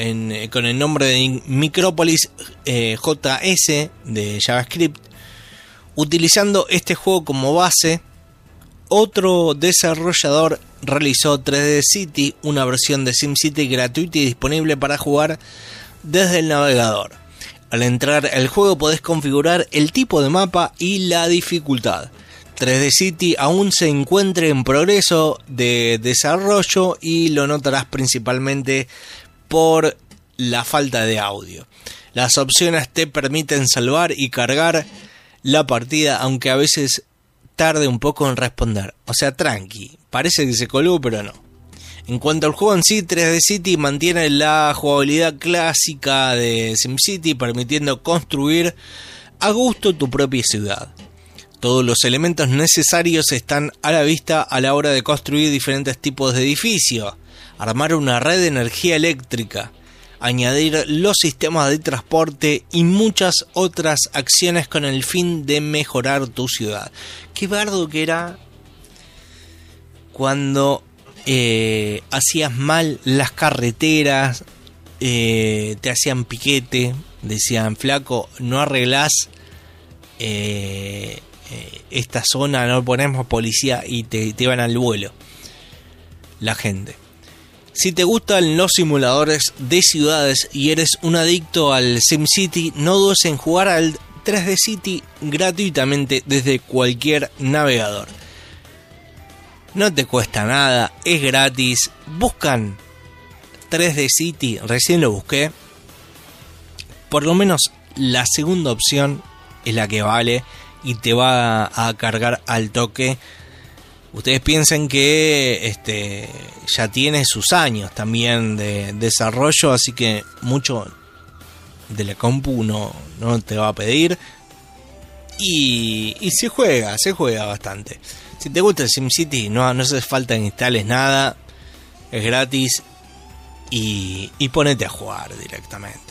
con el nombre de Micropolis eh, JS de JavaScript, utilizando este juego como base. Otro desarrollador realizó 3D City, una versión de SimCity gratuita y disponible para jugar desde el navegador. Al entrar al juego podés configurar el tipo de mapa y la dificultad. 3D City aún se encuentra en progreso de desarrollo y lo notarás principalmente por la falta de audio. Las opciones te permiten salvar y cargar la partida, aunque a veces tarde un poco en responder. O sea, tranqui. Parece que se coló, pero no. En cuanto al juego en sí, 3D City mantiene la jugabilidad clásica de SimCity, permitiendo construir a gusto tu propia ciudad. Todos los elementos necesarios están a la vista a la hora de construir diferentes tipos de edificios, armar una red de energía eléctrica, añadir los sistemas de transporte y muchas otras acciones con el fin de mejorar tu ciudad. Qué bardo que era cuando eh, hacías mal las carreteras, eh, te hacían piquete, decían flaco, no arreglás eh, esta zona, no ponemos policía y te, te van al vuelo. La gente. Si te gustan los simuladores de ciudades y eres un adicto al SimCity, no dudes en jugar al 3D City gratuitamente desde cualquier navegador. No te cuesta nada, es gratis. Buscan 3D City, recién lo busqué. Por lo menos la segunda opción es la que vale y te va a cargar al toque. Ustedes piensen que este ya tiene sus años también de desarrollo, así que mucho de la compu no, no te va a pedir. Y, y se juega, se juega bastante. Si te gusta el SimCity, no, no hace falta que instales nada, es gratis y, y ponete a jugar directamente.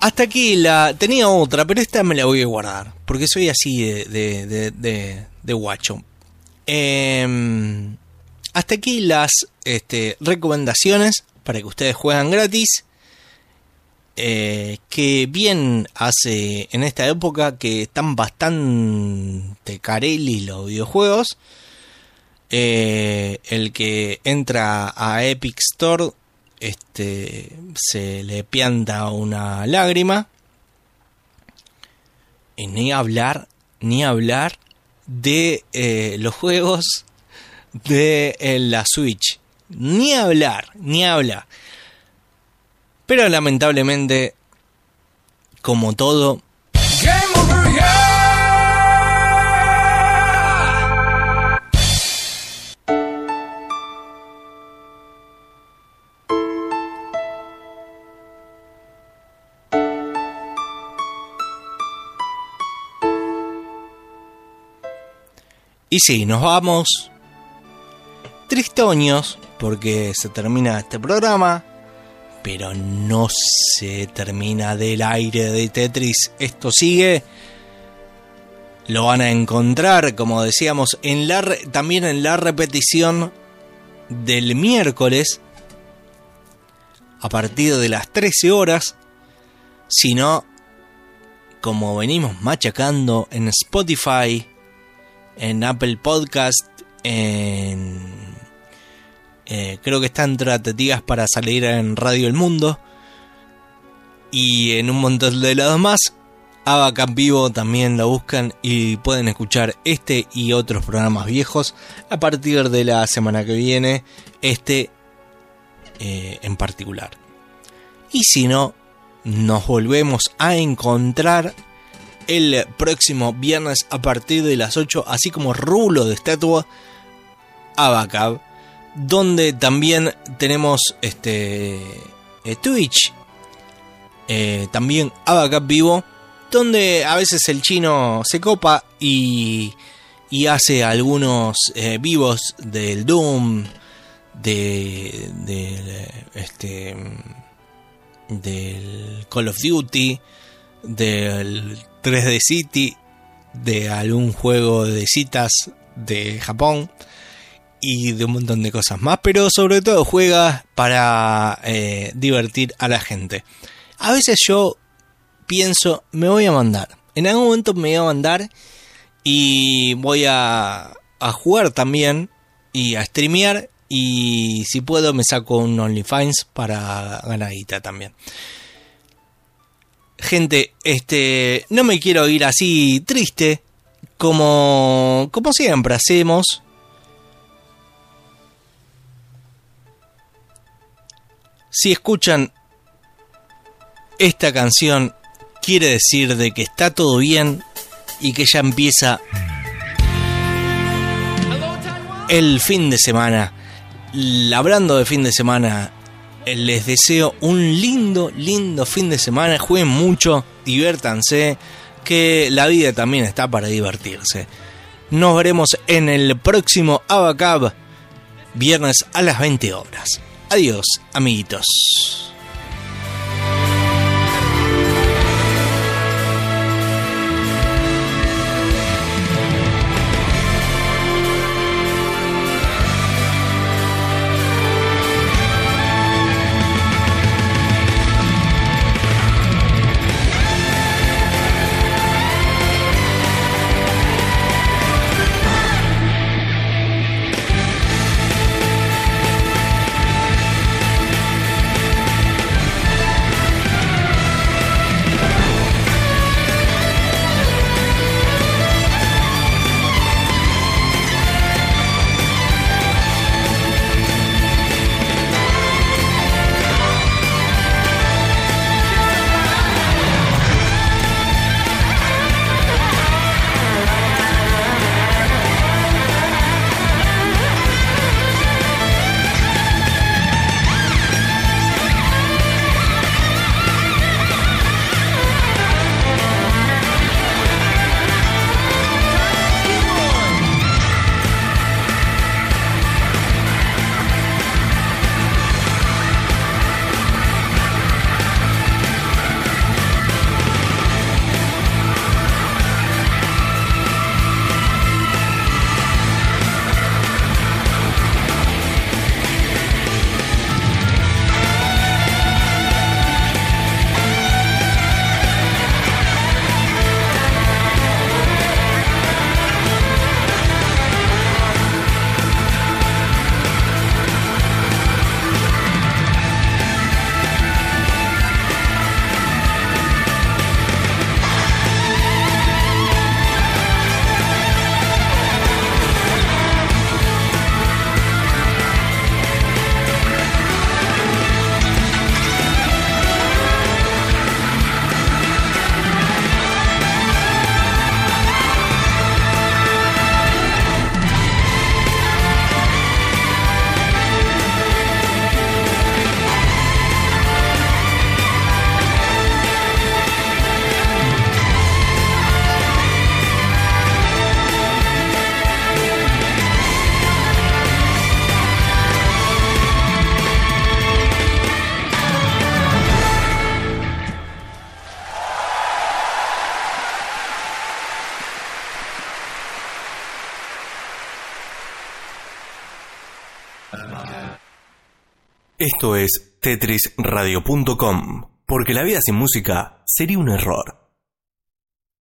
Hasta aquí la. Tenía otra, pero esta me la voy a guardar. Porque soy así de, de, de, guacho. Em, hasta aquí las este, recomendaciones para que ustedes juegan gratis. Eh, que bien hace en esta época que están bastante carelli los videojuegos. Eh, el que entra a Epic Store este se le pianta una lágrima y ni hablar ni hablar de eh, los juegos de la Switch ni hablar ni hablar pero lamentablemente como todo Y sí, nos vamos. Tristoños porque se termina este programa, pero no se termina del aire de Tetris. Esto sigue. Lo van a encontrar, como decíamos, en la también en la repetición del miércoles a partir de las 13 horas. Si no, como venimos machacando en Spotify, en Apple Podcast, en eh, creo que están tratativas para salir en Radio El Mundo y en un montón de lados más. Abacap Vivo también lo buscan y pueden escuchar este y otros programas viejos a partir de la semana que viene, este eh, en particular. Y si no, nos volvemos a encontrar el próximo viernes a partir de las 8, así como Rulo de Estatua, Abacab, donde también tenemos este eh, Twitch, eh, también Abacab Vivo, donde a veces el chino se copa y, y hace algunos eh, vivos del Doom, de, este, del Call of Duty, del 3D City, de algún juego de citas de Japón y de un montón de cosas más, pero sobre todo juega para eh, divertir a la gente. A veces yo pienso, me voy a mandar, en algún momento me voy a mandar y voy a, a jugar también y a streamear y si puedo me saco un OnlyFans para ganadita también. Gente, este, no me quiero ir así triste como como siempre hacemos. Si escuchan esta canción quiere decir de que está todo bien y que ya empieza el fin de semana. Hablando de fin de semana, les deseo un lindo, lindo fin de semana. Jueguen mucho, diviértanse, que la vida también está para divertirse. Nos veremos en el próximo Abacab, viernes a las 20 horas. Adiós, amiguitos. tetrisradio.com, porque la vida sin música sería un error.